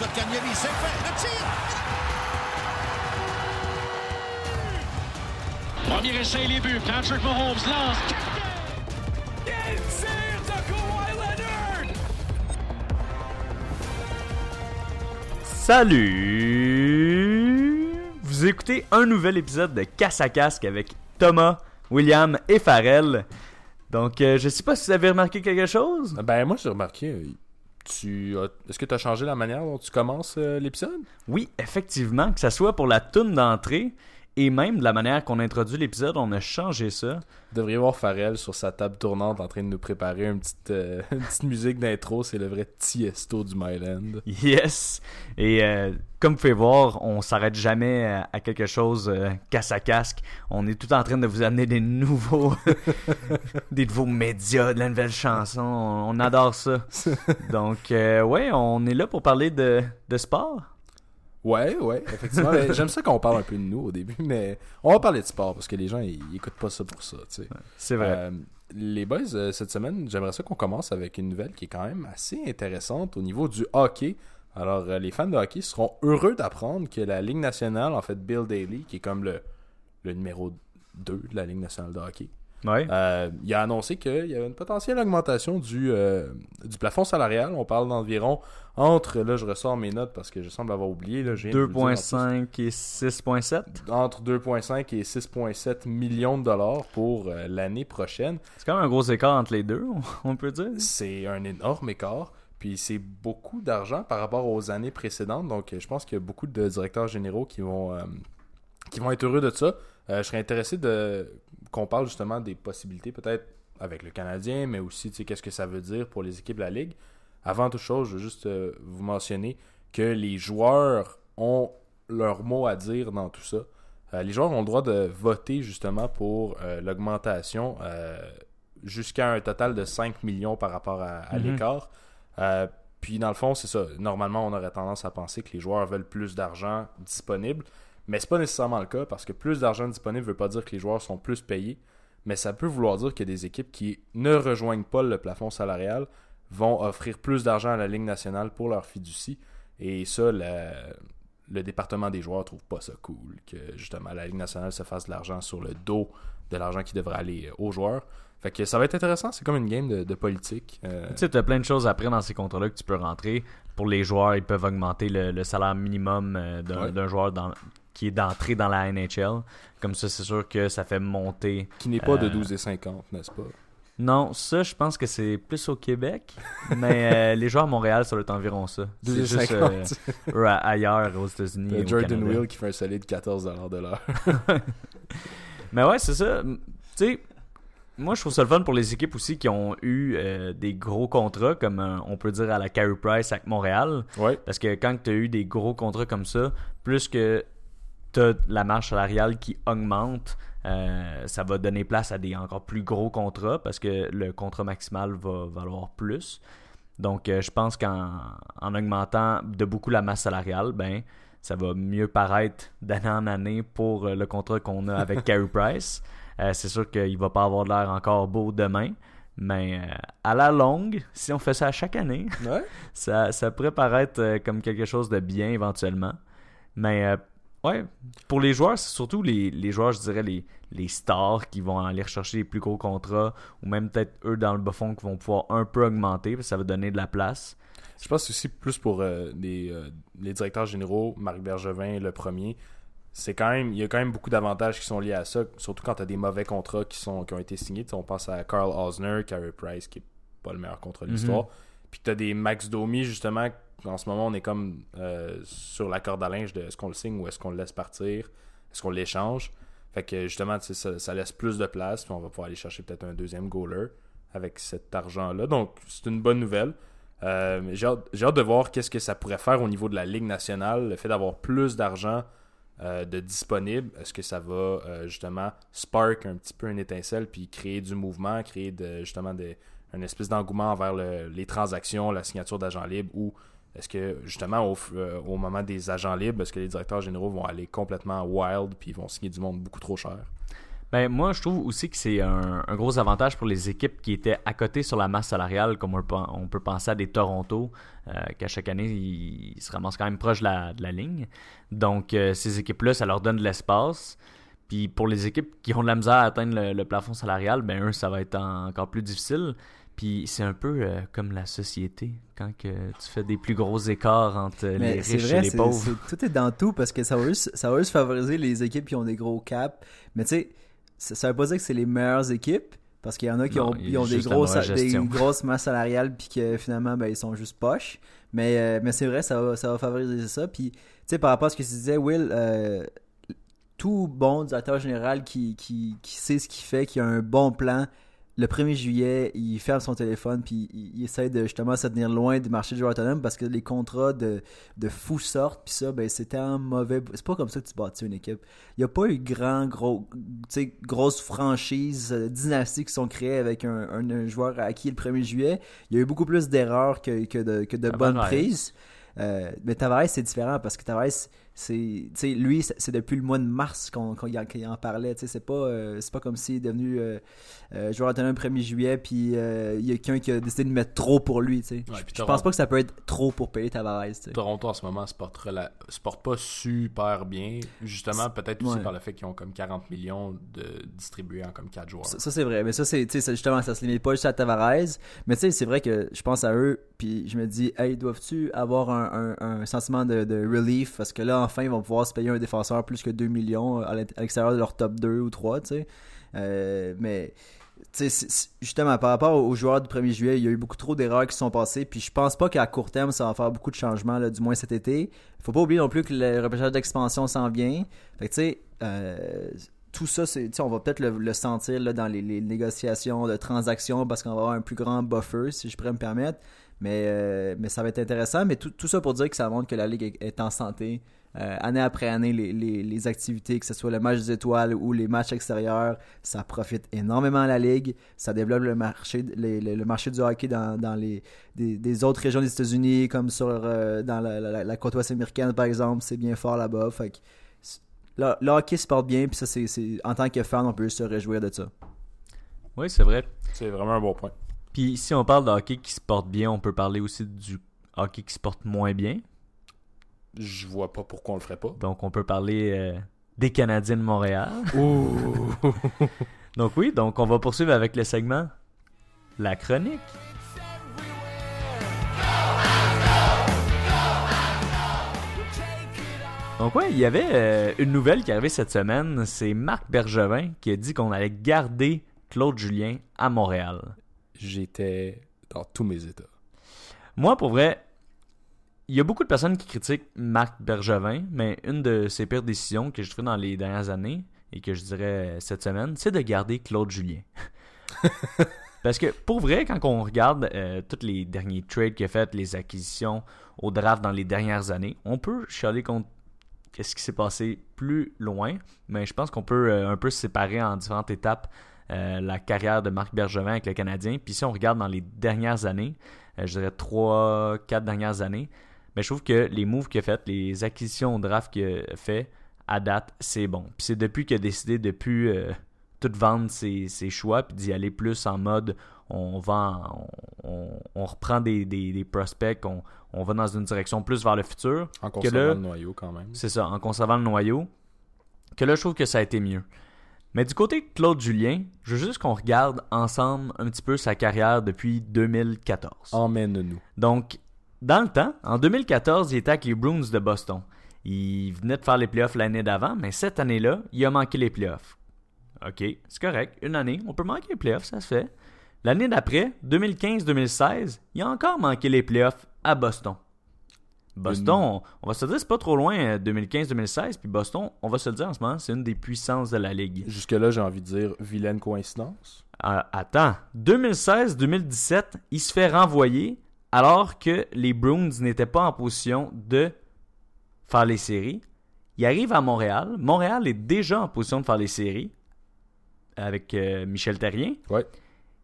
Kotkaniemi, c'est fait. Le tir. Premier essai, les buts. Patrick Mahomes lance. Salut! Vous écoutez un nouvel épisode de Casse à Casque avec Thomas, William et Farrell. Donc, euh, je sais pas si vous avez remarqué quelque chose. Ben, moi, j'ai remarqué. euh, Est-ce que tu as changé la manière dont tu commences euh, l'épisode? Oui, effectivement, que ça soit pour la toune d'entrée et même de la manière qu'on introduit l'épisode, on a changé ça. Vous devriez voir Pharrell sur sa table tournante en train de nous préparer une petite, euh, une petite musique d'intro. C'est le vrai Tiesto du Myland. Yes! Et euh, comme vous pouvez voir, on s'arrête jamais à, à quelque chose euh, casse à casque. On est tout en train de vous amener des nouveaux, des nouveaux médias, de la nouvelle chanson. On, on adore ça. Donc, euh, ouais, on est là pour parler de, de sport. Ouais, ouais, effectivement. J'aime ça qu'on parle un peu de nous au début, mais on va parler de sport parce que les gens, ils, ils écoutent pas ça pour ça, tu sais. C'est vrai. Euh, les boys, euh, cette semaine, j'aimerais ça qu'on commence avec une nouvelle qui est quand même assez intéressante au niveau du hockey. Alors, euh, les fans de hockey seront heureux d'apprendre que la Ligue nationale, en fait, Bill Daly, qui est comme le, le numéro 2 de la Ligue nationale de hockey, ouais. euh, il a annoncé qu'il y avait une potentielle augmentation du, euh, du plafond salarial. On parle d'environ entre, là je ressors mes notes parce que je semble avoir oublié, là, je viens de vous le dire en plus. 2.5 et 6.7. entre 2,5 et 6,7 millions de dollars pour euh, l'année prochaine. C'est quand même un gros écart entre les deux, on- peut dire. C'est un énorme écart. Puis c'est beaucoup d'argent par rapport aux années précédentes. Donc je pense qu'il y a beaucoup de directeurs généraux qui vont, qui vont être heureux de ça. Je serais intéressé de qu'on parle justement des possibilités, peut-être avec le Canadien, mais aussi tu sais, qu'est-ce que ça veut dire pour les équipes de la Ligue. Avant toute chose, je veux juste euh, vous mentionner que les joueurs ont leur mot à dire dans tout ça. Euh, les joueurs ont le droit de voter justement pour euh, l'augmentation jusqu'à un total de 5 millions par rapport à, à Mhm. l'écart. Puis dans le fond, c'est ça. Normalement, on aurait tendance à penser que les joueurs veulent plus d'argent disponible, mais c'est pas nécessairement le cas parce que plus d'argent disponible veut pas dire que les joueurs sont plus payés, mais ça peut vouloir dire a des équipes qui ne rejoignent pas le plafond salarial vont offrir plus d'argent à la Ligue nationale pour leur fiducie. Et ça, la- le département des joueurs trouve pas ça cool que justement la Ligue nationale se fasse de l'argent sur le dos de l'argent qui devrait aller euh, aux joueurs. Fait que ça va être intéressant, c'est comme une game de, de politique. Euh, Tu sais, tu as plein de choses après dans ces contrats-là que tu peux rentrer. Pour les joueurs, ils peuvent augmenter le, le salaire minimum euh, d'un Ouais. d'un joueur dans- qui est d'entrée dans la NHL. Comme ça, c'est sûr que ça fait monter. qui n'est pas de Euh, 12,50, n'est-ce pas? Non, ça, je pense que c'est plus au Québec. mais euh, les joueurs à Montréal, ça doit être environ ça. C'est juste 12,50. euh, eux, à- ailleurs, aux États-Unis. Et au Jordan. Will qui fait un solide 14$ de l'heure. Mais ouais, c'est ça. Tu sais, moi, je trouve ça le fun pour les équipes aussi qui ont eu euh, des gros contrats, comme euh, on peut dire à la Carey Price avec Montréal. ouais. Parce que quand tu as eu des gros contrats comme ça, plus que tu as la marge salariale qui augmente, euh, ça va donner place à des encore plus gros contrats parce que le contrat maximal va valoir plus. Donc, euh, je pense qu'en en augmentant de beaucoup la masse salariale, ben, ça va mieux paraître d'année en année pour euh, le contrat qu'on a avec Carey Price. Euh, c'est sûr qu'il va pas avoir de l'air encore beau demain, mais euh, à la longue, si on fait ça à chaque année, Ouais. ça, ça pourrait paraître euh, comme quelque chose de bien éventuellement. Mais ouais, pour les joueurs, c'est surtout les, les joueurs, je dirais, les, les stars qui vont aller rechercher les plus gros contrats, ou même peut-être eux dans le bas fond qui vont pouvoir un peu augmenter, parce que ça va donner de la place. Je pense aussi plus pour euh, les, euh, les directeurs généraux, Marc Bergevin le premier. C'est quand même, il y a quand même beaucoup d'avantages qui sont liés à ça, surtout quand tu as des mauvais contrats qui, sont, qui ont été signés. On pense à Carl Osner, Carey Price, qui est pas le meilleur contrat de l'histoire. Puis tu as des Max Domi, justement, en ce moment, on est comme euh, sur la corde à linge de est-ce qu'on le signe ou est-ce qu'on le laisse partir, est-ce qu'on l'échange. Fait que justement, ça, ça laisse plus de place, puis on va pouvoir aller chercher peut-être un deuxième goaler avec cet argent-là. Donc, c'est une bonne nouvelle. Euh, j'ai hâte, hâte de voir qu'est-ce que ça pourrait faire au niveau de la Ligue nationale, le fait d'avoir plus d'argent euh, de disponible. Est-ce que ça va justement spark un petit peu une étincelle puis créer du mouvement, créer justement des, une espèce d'engouement envers le- les transactions, la signature d'agents libres ou est-ce que justement au, euh, au moment des agents libres, est-ce que les directeurs généraux vont aller complètement wild puis vont signer du monde beaucoup trop cher? Ben, moi, je trouve aussi que c'est un, gros avantage pour les équipes qui étaient à côté sur la masse salariale, comme on, peut- penser à des Toronto, euh, qu'à chaque année, ils, se ramassent quand même proche de la, de la ligne. Donc, euh, ces équipes-là, ça leur donne de l'espace. Puis pour les équipes qui ont de la misère à atteindre le, le plafond salarial, ben eux, ça va être en- encore plus difficile. Puis c'est un peu euh, comme la société, quand que tu fais des plus gros écarts entre les Mais c'est riches vrai, et les pauvres. tout est dans tout parce que ça va juste, ça va juste favoriser les équipes qui ont des gros caps. Mais tu sais, ça, ça veut pas dire que c'est les meilleures équipes parce qu'il y en a qui Non, ont, ils ont des, grosses, des grosses masses salariales puis que finalement ben, ils sont juste poches. Mais, euh, mais c'est vrai, ça va, ça va favoriser ça. Puis tu sais, par rapport à ce que tu disais, Will, euh, tout bon directeur général qui, qui, qui sait ce qu'il fait, qui a un bon plan, le 1er juillet, il ferme son téléphone puis il, il essaie de justement se tenir loin du marché du joueur autonome parce que les contrats de, de fous sortent puis ça, ben c'était un mauvais. C'est pas comme ça que tu bâtis une équipe. Il n'y a pas eu grand, gros, grosses franchises euh, dynastiques qui sont créées avec un, un- un joueur acquis le 1er juillet. Il y a eu beaucoup plus d'erreurs que, que de, que de Tavares. bonnes prises. Euh, mais Tavares, c'est différent parce que Tavares, c'est, lui, c'est depuis le mois de mars qu'on y en, qu'il en parlait. tu sais, C'est pas, euh, c'est pas comme s'il est devenu euh, euh, joueur autonome le 1er juillet, puis euh, il y a quelqu'un qui a décidé de mettre trop pour lui. tu sais. Ouais, je pense pas que ça peut être trop pour payer Tavares. Toronto en ce moment se porte, rela- se porte pas super bien. Justement, peut-être aussi Ouais. par le fait qu'ils ont comme 40 millions de distribués en comme 4 joueurs. Ça, ça, c'est vrai, mais ça c'est justement ça se limite pas juste à Tavares, mais tu sais c'est vrai que je pense à eux puis je me dis hey doivent-tu avoir un, un- un sentiment de, de relief? Parce que là enfin ils vont pouvoir se payer un défenseur plus que 2 millions à l'extérieur de leur top 2 ou 3 tu sais. Euh, mais justement par rapport aux joueurs du 1er juillet, il y a eu beaucoup trop d'erreurs qui sont passées puis je pense pas qu'à court terme ça va faire beaucoup de changements là, du moins cet été. Faut pas oublier non plus que le repêchage d'expansion s'en vient. Fait que tu sais euh, tout ça, on va peut-être le, le sentir là, dans les, les négociations de transactions parce qu'on va avoir un plus grand buffer, si je pourrais me permettre. Mais, euh, mais ça va être intéressant. Mais tout, tout ça pour dire que ça montre que la Ligue est, en santé. Euh, année après année, les, les, les activités, que ce soit le match des étoiles ou les matchs extérieurs, ça profite énormément à la Ligue. Ça développe le marché, les- le, le marché du hockey dans, dans les, des, des autres régions des États-Unis, comme sur, euh, dans la, la- la côte ouest américaine, par exemple. C'est bien fort là-bas. Fait que le, le hockey se porte bien, puis ça, c'est, c'est- en tant que fan, on peut se réjouir de ça. Oui, c'est vrai. C'est vraiment un bon point. Puis si on parle de hockey qui se porte bien, on peut parler aussi du hockey qui se porte moins bien. Je vois pas pourquoi on le ferait pas. Donc on peut parler euh, des Canadiens de Montréal. Ouh! Donc oui, donc on va poursuivre avec le segment La chronique. Donc ouais, il y avait euh, une nouvelle qui est arrivée cette semaine, c'est Marc Bergevin qui a dit qu'on allait garder Claude Julien à Montréal. J'étais dans tous mes états. Moi, pour vrai, il y a beaucoup de personnes qui critiquent Marc Bergevin, mais une de ses pires décisions que j'ai trouvées dans les dernières années, et que je dirais cette semaine, c'est de garder Claude Julien. Parce que pour vrai, quand on regarde euh, tous les derniers trades qu'il a fait, les acquisitions au draft dans les dernières années, on peut chialer contre qu'est-ce qui s'est passé plus loin, mais je pense qu'on peut euh, un peu séparer en différentes étapes euh, la carrière de Marc Bergevin avec le Canadien. Puis si on regarde dans les dernières années, euh, je dirais 3, 4 dernières années, mais je trouve que les moves qu'il a fait, les acquisitions au draft qu'il a fait, à date, c'est bon. Puis c'est depuis qu'il a décidé de plus euh, tout vendre ses, ses choix, puis d'y aller plus en mode on vend, on, reprend des, des- des prospects, on, on va dans une direction plus vers le futur. En Que conservant là- le noyau quand même. C'est ça, en conservant le noyau. Que là, je trouve que ça a été mieux. Mais du côté de Claude Julien, je veux juste qu'on regarde ensemble un petit peu sa carrière depuis 2014. Emmène-nous. Donc, dans le temps, en 2014, il était avec les Bruins de Boston. Il venait de faire les playoffs l'année d'avant, mais cette année-là, il a manqué les playoffs. OK, c'est correct. Une année, on peut manquer les playoffs, ça se fait. L'année d'après, 2015-2016, il a encore manqué les playoffs à Boston. Boston, on, on va se dire, c'est pas trop loin, euh, 2015-2016, puis Boston, on va se le dire en ce moment, c'est une des puissances de la Ligue. Jusque-là, j'ai envie de dire vilaine coïncidence. Euh, attends, 2016-2017, il se fait renvoyer alors que les Bruins n'étaient pas en position de faire les séries. Il arrive à Montréal. Montréal est déjà en position de faire les séries avec euh, Michel Terrien. Ouais.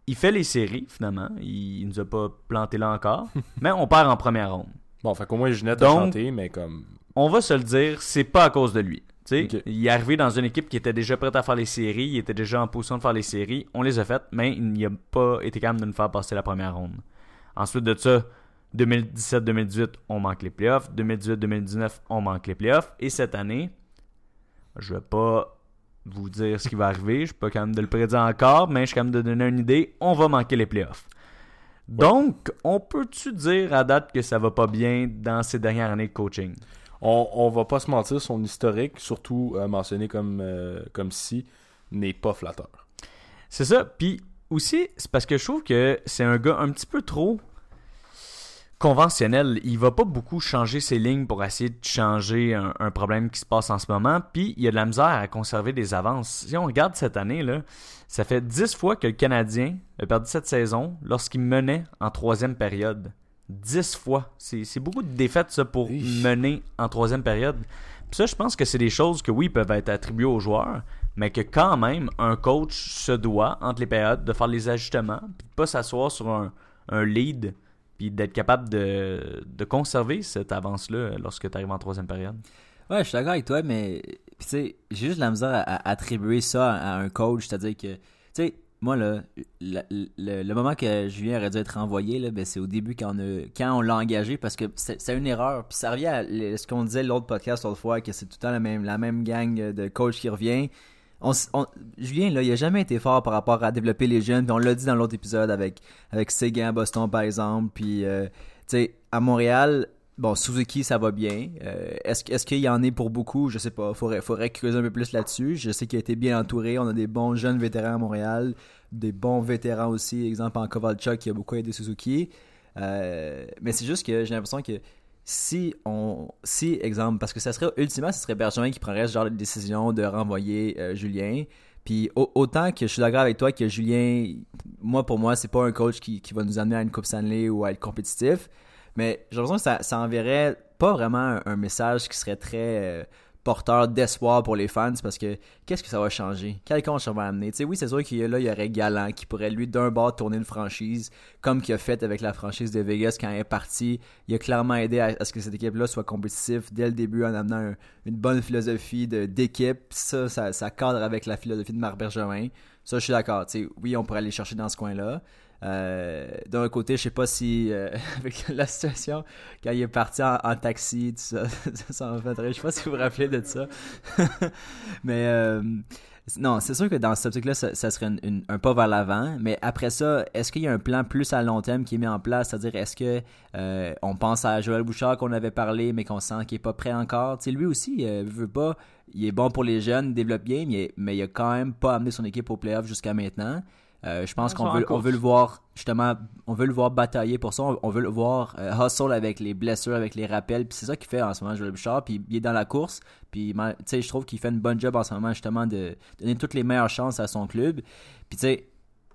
Il fait les séries, finalement. Il, il nous a pas planté là encore. mais on perd en première ronde. Bon, fait qu'au moins Ginette a Donc- chanté, mais comme. On va se le dire, c'est pas à cause de lui. Il est arrivé dans une équipe qui était déjà prête à faire les séries, il était déjà en position de faire les séries. On les a faites, mais il n'a pas été capable de nous faire passer la première ronde. Ensuite de ça, 2017-2018, on manque les playoffs. 2018-2019, on manque les playoffs. Et cette année, je vais pas vous dire ce qui va arriver. Je suis pas capable de le prédire encore, mais je suis capable de donner une idée. On va manquer les playoffs. Donc, on peut-tu dire à date que ça va pas bien dans ces dernières années de coaching? On, on va pas se mentir, son historique, surtout euh, mentionné comme, euh, comme si, n'est pas flatteur. C'est ça. Puis aussi, c'est parce que je trouve que c'est un gars un petit peu trop conventionnel. Il va pas beaucoup changer ses lignes pour essayer de changer un, un problème qui se passe en ce moment. Puis il y a de la misère à conserver des avances. Si on regarde cette année, là, ça fait 10 fois que le Canadien a perdu cette saison lorsqu'il menait en troisième période. 10 fois. C'est beaucoup de défaites, ça, pour Oui. mener en troisième période. Puis ça, je pense que c'est des choses que, oui, peuvent être attribuées aux joueurs, mais que quand même, un coach se doit, entre les périodes, de faire les ajustements, puis de pas s'asseoir sur un, un lead, puis d'être capable de, de conserver cette avance-là lorsque tu arrives en troisième période? Ouais, je suis d'accord avec toi, mais tu sais, j'ai juste la misère à, attribuer ça à un coach, c'est-à-dire que, tu sais, moi là, le, le- moment que Julien aurait dû être renvoyé ben c'est au début quand on quand on l'a engagé parce que c'est une erreur. Puis ça revient à ce qu'on disait l'autre podcast l'autre fois que c'est tout le temps la même la même gang de coach qui revient. On, Julien là, il a jamais été fort par rapport à développer les jeunes. On l'a dit dans l'autre épisode avec avec Seguin à Boston par exemple. Puis euh, tu sais à Montréal, Bon, Suzuki, ça va bien. Euh, est-ce qu'il y en est pour beaucoup? Je sais pas. Faudrait, faudrait creuser un peu plus là-dessus. Je sais qu'il a été bien entouré. On a des bons jeunes vétérans à Montréal. Des bons vétérans aussi. Exemple, en Kovalchuk, qui a beaucoup aidé Suzuki. Euh, mais c'est juste que j'ai l'impression que si on... Si, exemple, parce que ça serait... Ultimement, ce serait Bergevin qui prendrait ce genre de décision de renvoyer euh, Julien. Puis au- autant que je suis d'accord avec toi que Julien, moi pour moi, c'est pas un coach qui, va nous amener à une Coupe Stanley ou à être compétitif. Mais j'ai l'impression que ça, ça enverrait pas vraiment un, un message qui serait très euh, porteur d'espoir pour les fans parce que qu'est-ce que ça va changer? Quel coach ça va amener? Tu sais, oui, c'est sûr qu'il y là, il y aurait Galant qui pourrait lui d'un bord tourner une franchise comme qu'il a fait avec la franchise de Vegas quand il est parti. Il a clairement aidé à, ce que cette équipe-là soit compétitive dès le début en amenant un- une bonne philosophie d'équipe. Ça, ça, cadre avec la philosophie de Marc Bergevin. Ça, je suis d'accord. Oui, on pourrait aller chercher dans ce coin-là. Euh, D'un côté, je sais pas si euh, avec la situation quand il est parti en, taxi, tout ça, ça en fait. Je sais pas si vous vous rappelez de ça. mais euh, non, c'est sûr que dans cette optique-là, ça, serait un pas vers l'avant. Mais après ça, est-ce qu'il y a un plan plus à long terme qui est mis en place? C'est-à-dire, est-ce que on pense à Joël Bouchard qu'on avait parlé, mais qu'on sent qu'il est pas prêt encore? Lui aussi, euh, veut pas. Il est bon pour les jeunes, il développe bien, mais, mais il a quand même pas amené son équipe au playoff jusqu'à maintenant. Euh, je pense qu'on veut, on veut le voir justement, on veut le voir batailler pour ça, on, on veut le voir euh, hustle avec les blessures, avec les rappels, puis c'est ça qu'il fait en ce moment Joël Bouchard, puis il est dans la course, puis ma- tu sais je trouve qu'il fait une bonne job en ce moment justement de donner toutes les meilleures chances à son club. Puis tu sais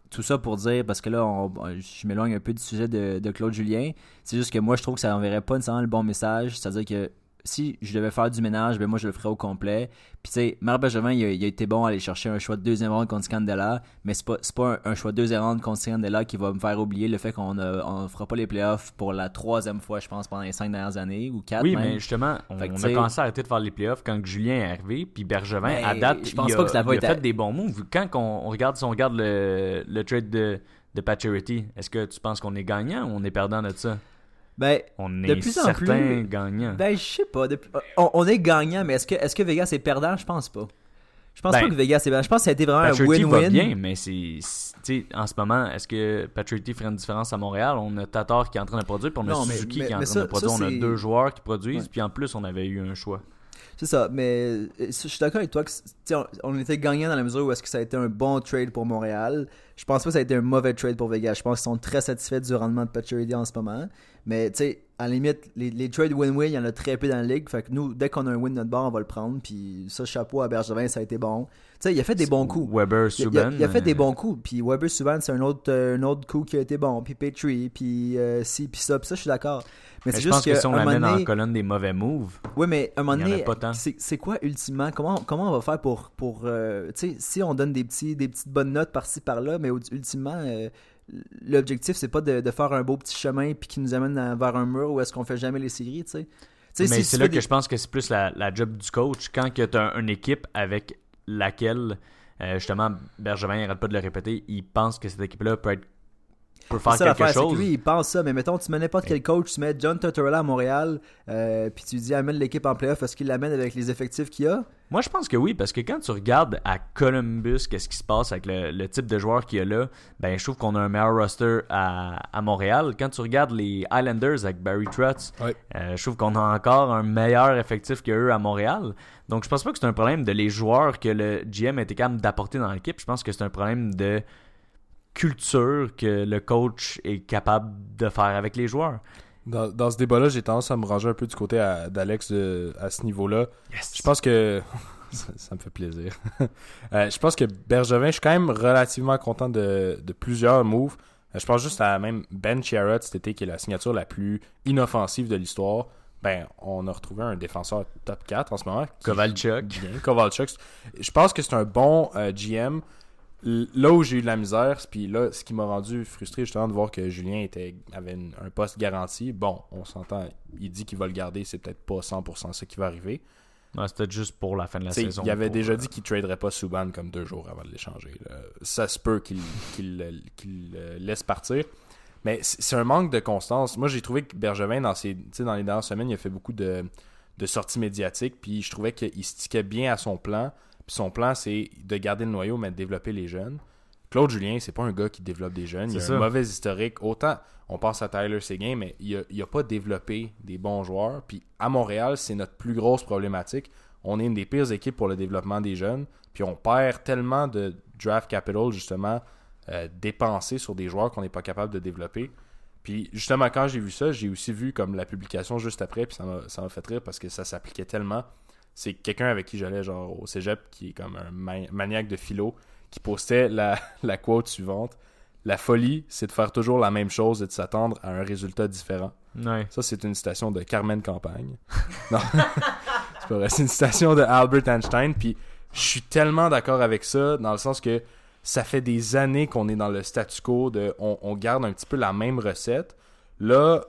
tout ça pour dire, parce que là, on- je m'éloigne un peu du sujet de, de Claude Julien. C'est juste que moi, je trouve que ça enverrait pas nécessairement le bon message. C'est-à-dire que si je devais faire du ménage, ben moi, je le ferais au complet. Puis, tu sais, Marc Benjamin, il a, il a été bon à aller chercher un choix de deuxième ronde contre Scandella, mais c'est pas, pas un, un choix de deuxième ronde contre Scandella qui va me faire oublier le fait qu'on ne fera pas les playoffs pour la troisième fois, je pense, pendant les cinq dernières années ou quatre Oui, même. mais justement, on, a commencé à arrêter de faire les playoffs quand Julien est arrivé, puis Bergevin, Mais à date, je pense il pas a, que ça va il a à- fait des bons moves. Quand on, on regarde, si on regarde le, le trade de, de Pacioretty, est-ce que tu penses qu'on est gagnant ou on est perdant de ça? Ben, On De est plus en plus- gagnant. Ben, je sais pas. On, on est gagnant, mais est-ce que, est-ce que Vegas est perdant? Je pense pas. Je pense Ben, pas que Vegas est perdant. Je pense que ça a été vraiment un win-win. bien, mais c'est. En ce moment, est-ce que Pacioretty ferait une différence à Montréal? On a Tatar qui est en train de produire, puis on a Non, Suzuki mais- qui est en train ça- de produire. ça, on a deux joueurs qui produisent, Ouais. puis en plus, on avait eu un choix. C'est ça, mais euh, je suis d'accord avec toi que on était gagnant dans la mesure où est-ce que ça a été un bon trade pour Montréal. Je pense pas que ça a été un mauvais trade pour Vegas. Je pense qu'ils sont très satisfaits du rendement de Pacioretty en ce moment. Mais tu sais, à la limite, les, les trades win-win, il y en a très peu dans la ligue. Fait que nous, dès qu'on a un win de notre bord, on va le prendre. Puis ça, chapeau à Bergevin, ça a été bon. Tu sais, il a fait des bons coups. Weber, Il, il a, Subban. il a fait des euh, bons coups. Puis Weber Subban, c'est un autre, euh, un autre coup qui a été bon. Puis Petrie, puis euh, ci, puis ça. Puis ça, je suis d'accord. Mais, mais c'est je pense juste que si on l'amène la colonne des mauvais moves, oui, mais à un moment en donné, c'est c'est quoi ultimement comment, comment on va faire pour. pour euh, tu sais, si on donne des, petits, des petites bonnes notes par-ci par-là, mais ultimement, euh, l'objectif, c'est pas de, de faire un beau petit chemin puis qui nous amène à- vers un mur où est-ce qu'on fait jamais les séries, tu sais. Mais si c'est là que je pense que c'est plus la, la job du coach. Quand tu as une équipe avec laquelle, euh, justement, Bergevin n'arrête pas de le répéter, il pense que cette équipe-là peut, être, peut faire ça quelque chose. lui, il pense ça, mais mettons, tu mets n'importe quel coach, tu mets John Tortorella à Montréal, euh, puis tu lui dis amène l'équipe en playoff, est-ce qu'il l'amène avec les effectifs qu'il a? Moi, je pense que oui, parce que quand tu regardes à Columbus, qu'est-ce qui se passe avec le, le type de joueur qu'il y a là, ben, je trouve qu'on a un meilleur roster à, à Montréal. Quand tu regardes les Islanders avec Barry Trotz, Ouais. euh, je trouve qu'on a encore un meilleur effectif qu'eux à Montréal. Donc, je pense pas que c'est un problème de les joueurs que le GM était capable d'apporter dans l'équipe. Je pense que c'est un problème de culture que le coach est capable de faire avec les joueurs. Dans, dans ce débat-là, j'ai tendance à me ranger un peu du côté d'Alex à ce niveau-là. Je pense que. ça, ça me fait plaisir. Euh, je pense que Bergevin, je suis quand même relativement content de, de plusieurs moves. Euh, je pense juste à même Ben Chiarot cet été, qui est la signature la plus inoffensive de l'histoire. Ben, on a retrouvé un défenseur top 4 en ce moment. Kovalchuk. Bien, Kovalchuk. Je pense que c'est un bon euh, GM. Là où j'ai eu de la misère, puis là, ce qui m'a rendu frustré justement de voir que Julien était, avait une- un poste garanti. Bon, on s'entend, il dit qu'il va le garder, c'est peut-être pas 100% ça qui va arriver. Ouais, C'était juste pour la fin de la T'sais, saison. il avait pour, déjà euh, dit qu'il traderait pas Subban comme deux jours avant de l'échanger. là. Ça se peut qu'il qu'il le laisse partir. Mais c'est un manque de constance. Moi, j'ai trouvé que Bergevin, dans, ses, dans les dernières semaines, il a fait beaucoup de, de sorties médiatiques. Puis je trouvais qu'il se tiquait bien à son plan. Puis son plan, c'est de garder le noyau, mais de développer les jeunes. Claude Julien, c'est pas un gars qui développe des jeunes. Il a C'est un ça. mauvais historique. Autant, on pense à Tyler Seguin, mais il a, il a pas développé des bons joueurs. Puis à Montréal, c'est notre plus grosse problématique. On est une des pires équipes pour le développement des jeunes. Puis on perd tellement de draft capital, justement, euh, dépensé sur des joueurs qu'on n'est pas capable de développer. Puis justement, quand j'ai vu ça, j'ai aussi vu comme la publication juste après, puis ça ça m'a fait rire parce que ça s'appliquait tellement. C'est quelqu'un avec qui j'allais genre au cégep, qui est comme un ma- maniaque de philo, qui postait la, la quote suivante. La folie, c'est de faire toujours la même chose et de s'attendre à un résultat différent. Ouais. Ça, c'est une citation de Carmen Campagne. non, c'est pas vrai. C'est une citation de Albert Einstein. Puis je suis tellement d'accord avec ça, dans le sens que ça fait des années qu'on est dans le statu quo de on, on garde un petit peu la même recette. Là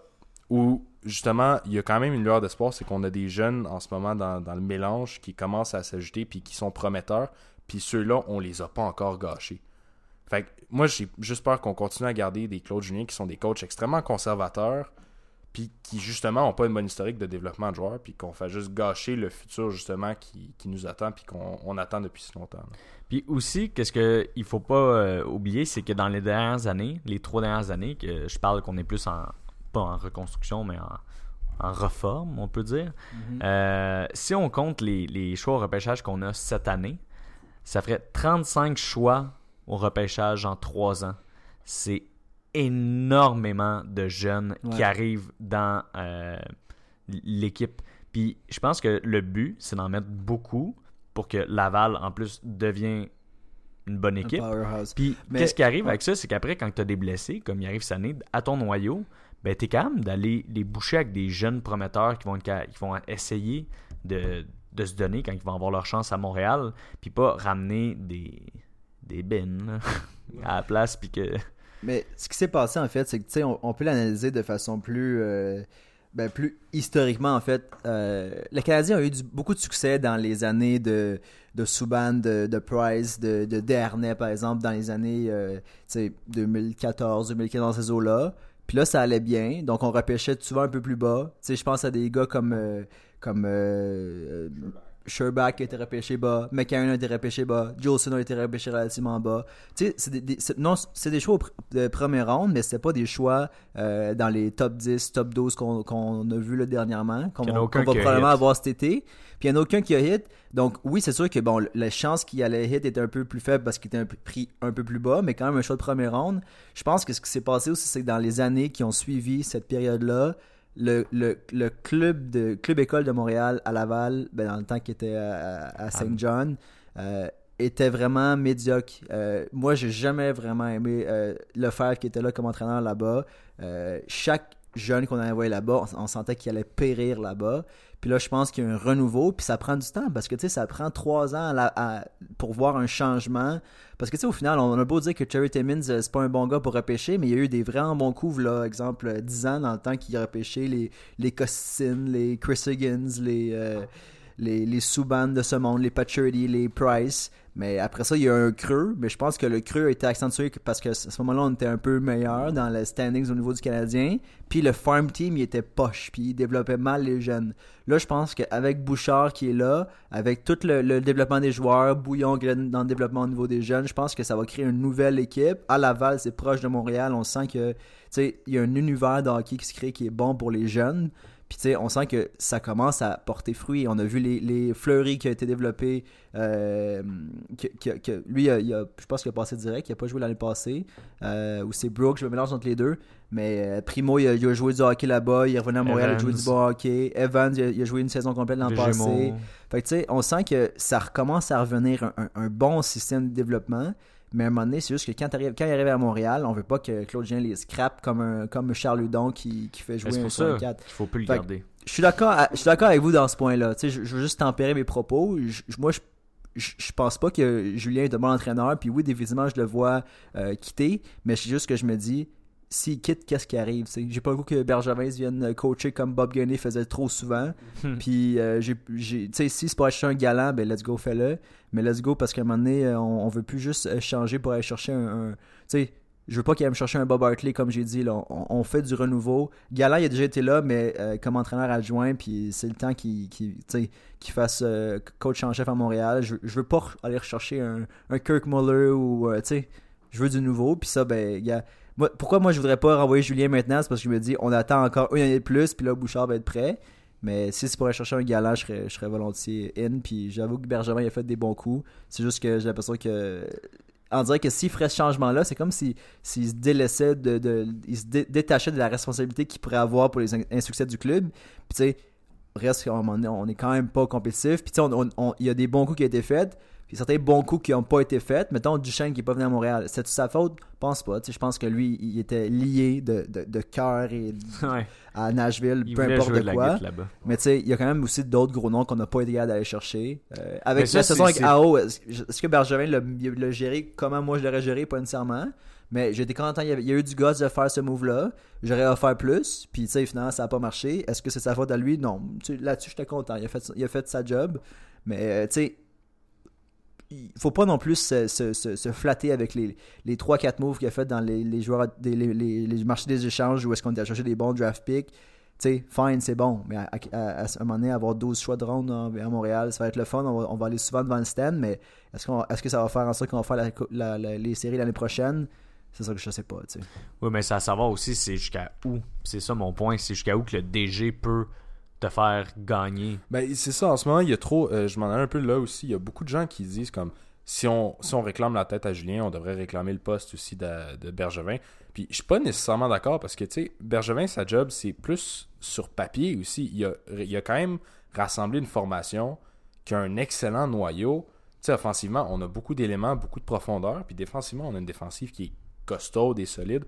où justement il y a quand même une lueur d'espoir, c'est qu'on a des jeunes en ce moment dans, le mélange qui commencent à s'ajouter puis qui sont prometteurs. Puis ceux-là, on les a pas encore gâchés. Fait moi, j'ai juste peur qu'on continue à garder des Claude Julien qui sont des coachs extrêmement conservateurs, puis qui justement n'ont pas une bonne historique de développement de joueurs, puis qu'on fait juste gâcher le futur justement qui, nous attend, puis qu'on on attend depuis si longtemps. Puis aussi, qu'est-ce qu'il faut pas euh, oublier, c'est que dans les dernières années, les trois dernières années, que je parle qu'on est plus en, pas en reconstruction, mais en, en reforme, on peut dire. Euh, si on compte les, les choix au repêchage qu'on a cette année, ça ferait 35 choix au repêchage en trois ans. C'est énormément de jeunes qui arrivent dans euh, l'équipe. Puis je pense que le but, c'est d'en mettre beaucoup pour que Laval, en plus, devienne une bonne équipe. Puis qu'est-ce qui arrive avec ça, c'est qu'après, quand tu as des blessés, comme il arrive cette année, à ton noyau, ben t'es capable d'aller les boucher avec des jeunes prometteurs qui vont, essayer de, se donner quand ils vont avoir leur chance à Montréal, puis pas ramener des, des bins à la place. Mais ce qui s'est passé en fait, c'est que tu on, peut l'analyser de façon plus, euh, ben, historiquement en fait. Euh, le Canadien a eu beaucoup de succès dans les années de, de Subban, de, Price, de, de Dernay par exemple, dans les années euh, tu sais, 2014, 2015 dans ces eaux-là. Puis là, ça allait bien, donc on repêchait souvent un peu plus bas. Tu sais, je pense à des gars comme euh, comme euh, Sherbach qui a été repêché bas, McCarron a été repêché bas, Jolson a été repêché relativement bas. Tu sais, c'est des, non, c'est des choix de première ronde, mais c'était pas des choix euh, dans les top 10, top 12 qu'on qu'on a vu là, dernièrement, qu'on va, qu'on probablement hit. avoir cet été. Puis il n'y en a aucun qui a hit. Donc oui, c'est sûr que bon, la chance qu'il allait hit était un peu plus faible parce qu'il était un peu pris un peu plus bas, mais quand même un choix de première ronde. Je pense que ce qui s'est passé aussi, c'est que dans les années qui ont suivi cette période-là, le, le, le club de club école de Montréal à Laval, ben, dans le temps qu'il était à, à- à Saint John, euh, était vraiment médiocre. Euh, moi, j'ai jamais vraiment aimé euh, Lefebvre qui était là comme entraîneur là-bas. Euh, chaque jeunes qu'on avait envoyés là-bas, on, on sentait qu'ils allaient périr là-bas. Puis là, je pense qu'il y a un renouveau, puis ça prend du temps parce que tu sais, ça prend trois ans à pour voir un changement. Parce que tu sais, au final, on a beau dire que Cherry Timmins, euh, c'est pas un bon gars pour repêcher, mais il y a eu des vraiment bons coups, là, exemple, euh, 10 ans dans le temps qu'il a repêché les, les Costin, les Chris Higgins, les, euh, les, les Subban de ce monde, les Paturity, les Price. Mais après ça, il y a un creux, mais je pense que le creux a été accentué parce que à ce moment-là, on était un peu meilleur dans les standings au niveau du Canadien. Puis le farm team, il était poche, puis il développait mal les jeunes. Là, je pense qu'avec Bouchard qui est là, avec tout le, développement des joueurs, Bouillon dans le développement au niveau des jeunes, je pense que ça va créer une nouvelle équipe. À Laval, c'est proche de Montréal, on sent que, il y a un univers de hockey qui se crée qui est bon pour les jeunes. Puis tu sais, on sent que ça commence à porter fruit. On a vu les, les fleuries qui ont été développés. euh, que, que- que- lui, il a- il a- je pense qu'il a passé direct. Il a pas joué l'année passée. Euh, ou c'est Brooks, je me mélange entre les deux. Mais euh, Primo, il a, il a joué du hockey là-bas. Il est revenu à Montréal, il a joué Evans. du bon hockey. Evans, il a, il a joué une saison complète l'an passé. Fait que tu sais, on sent que ça recommence à revenir un, un- un bon système de développement. Mais à un moment donné, c'est juste que quand, quand il arrive à Montréal, on veut pas que Claude Jean les scrape comme, un, comme Charles Hudon qui, qui fait jouer un pour ça 64 qu'il faut plus le Fait garder. je suis d'accord avec vous dans ce point-là. Je, je veux juste tempérer mes propos. Je- moi, je, je, je pense pas que Julien est un bon entraîneur. Puis oui, définitivement, je le vois euh, quitter. Mais c'est juste que je me dis, s'il quitte, qu'est-ce qui arrive? J'ai pas le goût que Bergevin vienne coacher comme Bob Gainey faisait trop souvent. Puis, euh, j'ai, j'ai- tu sais, si c'est pour aller chercher un galant, ben let's go, fais-le. Mais let's go parce qu'à un moment donné, euh, on, on veut plus juste euh, changer pour aller chercher un. un- tu sais, je veux pas qu'il aille me chercher un Bob Hartley, comme j'ai dit. Là. On, on fait du renouveau. Galant, il a déjà été là, mais euh, comme entraîneur adjoint, puis c'est le temps qu'il, fasse euh, coach en chef à Montréal. Je, je veux pas aller rechercher un, un Kirk Muller ou, euh, tu sais, je veux du nouveau. Puis ça, ben, gars, pourquoi moi je voudrais pas renvoyer Julien maintenant? C'est parce que je me dis, on attend encore une année de plus, puis là, Bouchard va être prêt. Mais si c'est pour aller chercher un galant, je serais, volontiers in. Puis j'avoue que Bergevin a fait des bons coups. C'est juste que j'ai l'impression que. On dirait que s'il ferait ce changement-là, c'est comme s'il s'il se délaissait de, Il se dé- détachait de la responsabilité qu'il pourrait avoir pour les in- insuccès du club. Puis tu sais, reste donné, on est quand même pas compétitif. Puis tu sais, on- on- on- il y a des bons coups qui ont été faits. Puis certains bons coups qui n'ont pas été faits. Mettons Duchesne qui n'est pas venu à Montréal. C'est sa faute? Je pense pas. Je pense que lui, il était lié de, de, de cœur et Ouais. à Nashville, Il peu importe de la quoi. Mais tu sais, il y a quand même aussi d'autres gros noms qu'on n'a pas été capable d'aller chercher. Euh, avec ça, la saison avec AO, est-ce que Bergevin l'a géré comment moi je l'aurais géré? Pas nécessairement. Mais j'étais content, il y, avait- il y a eu du gosse de faire ce move-là. J'aurais offert plus. Puis tu sais, finalement, ça n'a pas marché. Est-ce que c'est sa faute à lui? Non. Là-dessus, j'étais content. Il a, fait, il a fait sa job. Mais euh, tu sais, il faut pas non plus se, se- flatter avec les, les 3-4 moves qu'il a fait dans les, les joueurs des, les, les- marchés des échanges où est-ce qu'on a cherché des bons draft picks. Sais, fine, c'est bon. Mais à, à- un moment donné, avoir 12 choix de ronde à Montréal, ça va être le fun. On va, aller souvent devant le stand, mais est-ce, qu'on, est-ce que ça va faire en sorte qu'on va faire la les séries l'année prochaine? C'est ça que je sais pas. Oui, mais ça à savoir aussi, c'est jusqu'à où? C'est ça mon point, c'est jusqu'à où que le DG peut te faire gagner. Ben, c'est ça, en ce moment, il y a trop. euh, je m'en allais un peu là aussi. Il y a beaucoup de gens qui disent comme si on, si on réclame la tête à Julien, on devrait réclamer le poste aussi de, de Bergevin. Puis je suis pas nécessairement d'accord parce que, tu sais, Bergevin, sa job, c'est plus sur papier aussi. Il a, il quand même rassemblé une formation qui a un excellent noyau. Tu offensivement, on a beaucoup d'éléments, beaucoup de profondeur. Puis défensivement, on a une défensive qui est costaude et solide.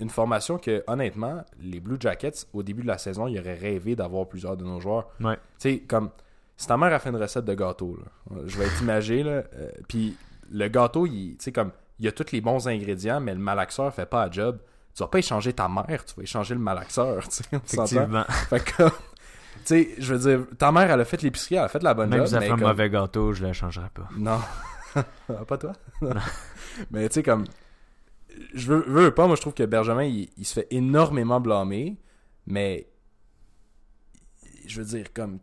Une formation que, honnêtement, les Blue Jackets, au début de la saison, ils auraient rêvé d'avoir plusieurs de nos joueurs. Ouais. Tu sais, comme si ta mère a fait une recette de gâteau, là, je vais imagé, là, euh, puis le gâteau, il, tu sais, comme, il y a tous les bons ingrédients, mais le malaxeur fait pas la job. Tu vas pas échanger ta mère, tu vas échanger le malaxeur, tu sais, on? Effectivement. Fait que, tu sais, je veux dire, ta mère, elle a fait l'épicerie, elle a fait la bonne Même job, si ça mais fait un comme- mauvais gâteau, je le changerai pas. non. Ah, pas toi? Mais tu sais, comme. Je veux, veux pas, moi je trouve que Benjamin, il, se fait énormément blâmer, mais. Je veux dire, comme,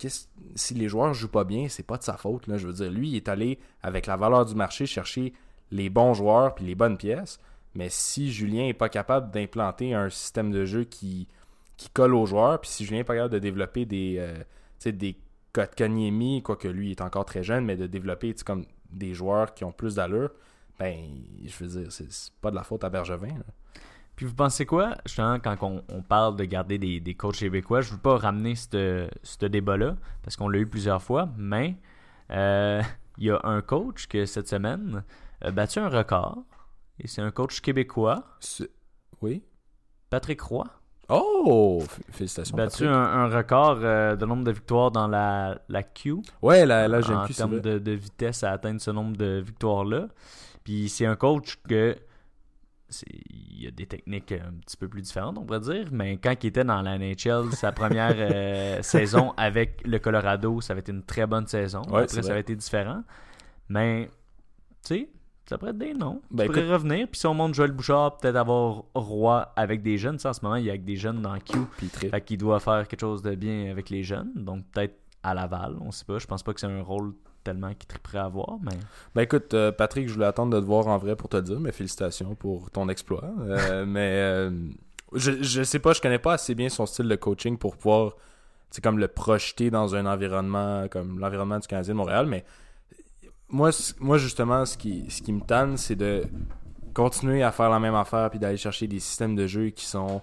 si les joueurs jouent pas bien, c'est pas de sa faute. Là. Je veux dire, lui, il est allé avec la valeur du marché chercher les bons joueurs puis les bonnes pièces. Mais si Julien est pas capable d'implanter un système de jeu qui, qui colle aux joueurs, puis si Julien est pas capable de développer des, euh, des quoique lui est encore très jeune, mais de développer comme des joueurs qui ont plus d'allure, ben, je veux dire, c'est pas de la faute à Bergevin. là. Puis vous pensez quoi, justement, quand on, on parle de garder des, des coachs québécois, je veux pas ramener ce débat-là, parce qu'on l'a eu plusieurs fois, mais euh, il y a un coach que cette semaine a battu un record, et c'est un coach québécois, Oui? Patrick Roy. Oh! Félicitations. battu Patrick. un, un record euh, de nombre de victoires dans la, la Q. Ouais, la, la en GMQ, c'est termes de vitesse à atteindre ce nombre de victoires-là. Puis c'est un coach que il y a des techniques un petit peu plus différentes, on pourrait dire, mais quand il était dans la NHL, sa première euh, saison avec le Colorado, ça avait été une très bonne saison. Ouais, Après, ça avait été différent. Mais, tu sais, ça pourrait être des noms. Ben, il pourrait revenir. Puis si on monte Joël Bouchard, peut-être avoir Roy avec des jeunes. Tu en ce moment, il y a avec des jeunes dans Q. Fait qu'il doit faire quelque chose de bien avec les jeunes. Donc peut-être à Laval, on sait pas. Je pense pas que c'est un rôle tellement qu'il triperait à avoir, mais Ben écoute, euh, Patrick, je voulais attendre de te voir en vrai pour te le dire, mais félicitations pour ton exploit. Euh, mais euh, je, je sais pas, je connais pas assez bien son style de coaching pour pouvoir, c'est comme le projeter dans un environnement comme l'environnement du Canadien de Montréal. Mais moi, moi justement, ce qui, ce qui me tanne, c'est de continuer à faire la même affaire puis d'aller chercher des systèmes de jeu qui sont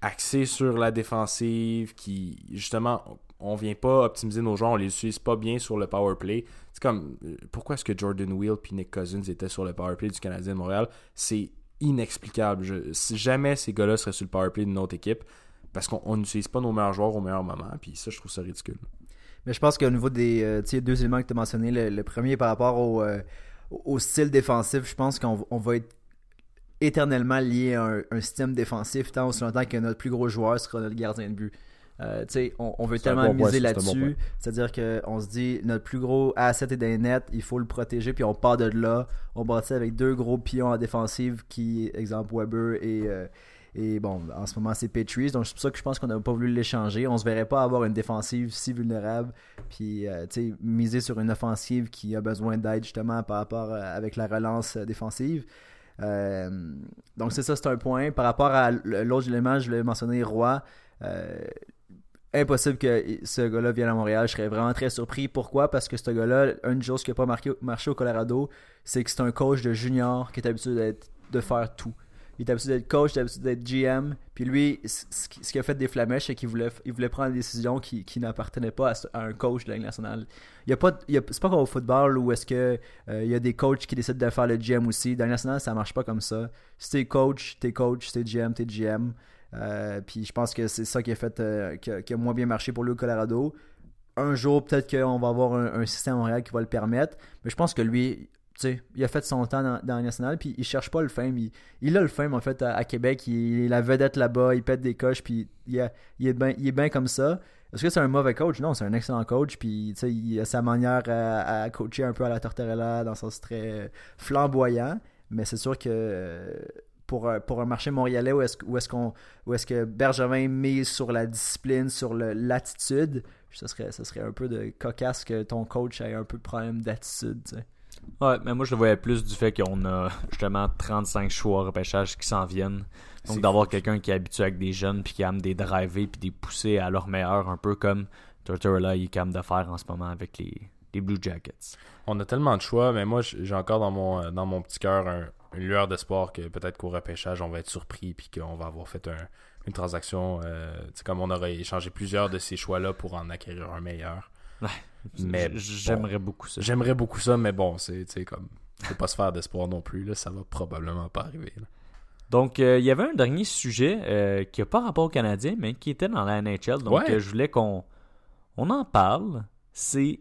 axés sur la défensive, qui justement, on vient pas optimiser nos joueurs, on les utilise pas bien sur le power play. C'est comme euh, pourquoi est-ce que Jordan Wheel puis Nick Cousins étaient sur le power play du Canadien de Montréal? C'est inexplicable. Si jamais ces gars-là seraient sur le power play d'une autre équipe, parce qu'on on n'utilise pas nos meilleurs joueurs au meilleur moment. Puis ça, je trouve ça ridicule. Mais je pense qu'au niveau des euh, deux éléments que tu as mentionnés, le, le premier par rapport au, euh, style défensif, je pense qu'on on va être éternellement lié à un, un système défensif tant aussi longtemps que notre plus gros joueur sera notre gardien de but. Euh, on, on veut tellement bon miser bon là-dessus. C'est-à-dire qu'on se dit, notre plus gros asset est des nets, il faut le protéger, puis on part de là. On bâtit avec deux gros pions en défensive, qui, exemple, Weber et, euh, et bon, en ce moment, c'est Patrice. Donc, c'est pour ça que je pense qu'on n'a pas voulu l'échanger. On se verrait pas avoir une défensive si vulnérable, puis, euh, tu sais, miser sur une offensive qui a besoin d'aide, justement, par rapport à- avec la relance défensive. Euh, donc, c'est ça, c'est un point. Par rapport à l'autre élément, je voulais mentionner Roy. Euh, impossible que ce gars-là vienne à Montréal. Je serais vraiment très surpris. Pourquoi? Parce que ce gars-là, une chose qui n'a pas marqué, marché au Colorado, c'est que c'est un coach de junior qui est habitué de faire tout. Il est habitué d'être coach, il est habitué d'être GM. Puis lui, ce qui a fait des flamèches, c'est qu'il voulait, il voulait prendre des décisions qui, n'appartenaient pas à, un coach de la nationale. Il y a pas, c'est pas comme au football où est-ce que euh, il y a des coachs qui décident de faire le GM aussi. Dans la Ligue nationale, ça marche pas comme ça. Si t'es coach, t'es coach. Si t'es GM, t'es GM. Euh, puis je pense que c'est ça qui a fait euh, moins bien marché pour lui au Colorado. Un jour, peut-être qu'on va avoir un, un système Montréal qui va le permettre. Mais je pense que lui, tu sais, il a fait son temps dans, la nationale, puis il cherche pas le fame. Il, a le fame, en fait, à, Québec. Il est la vedette là-bas, il pète des coches, puis il, est bien comme ça. Est-ce que c'est un mauvais coach? Non, c'est un excellent coach, puis il a sa manière à, coacher un peu à la Tortorella, dans le sens très flamboyant. Mais c'est sûr que pour, un- pour un marché montréalais où est-ce où est-ce qu'on où est-ce que Bergevin mise sur la discipline, sur l'attitude, ce serait, ce serait un peu de cocasse que ton coach ait un peu de problème d'attitude. Ouais, mais moi je le voyais plus du fait qu'on a justement 35 choix au repêchage qui s'en viennent. Donc d'avoir quelqu'un qui est habitué avec des jeunes puis qui aime des driver puis des pousser à leur meilleur, un peu comme Tortorella il est capable de faire en ce moment avec les, les Blue Jackets. On a tellement de choix, mais moi, j'ai encore dans mon, euh, dans mon petit cœur un- une lueur d'espoir que peut-être qu'au repêchage, on va être surpris puis qu'on va avoir fait un- une transaction. euh, comme on aurait échangé plusieurs de ces choix-là pour en acquérir un meilleur. Mais J'aimerais beaucoup ça. J'aimerais beaucoup ça, mais bon, c'est comme. Faut pas se faire d'espoir non plus, là, ça va probablement pas arriver. là. Donc, euh, il y avait un dernier sujet euh, qui n'a pas rapport au Canadien, mais qui était dans la NHL. Donc, Ouais. je voulais qu'on on en parle. C'est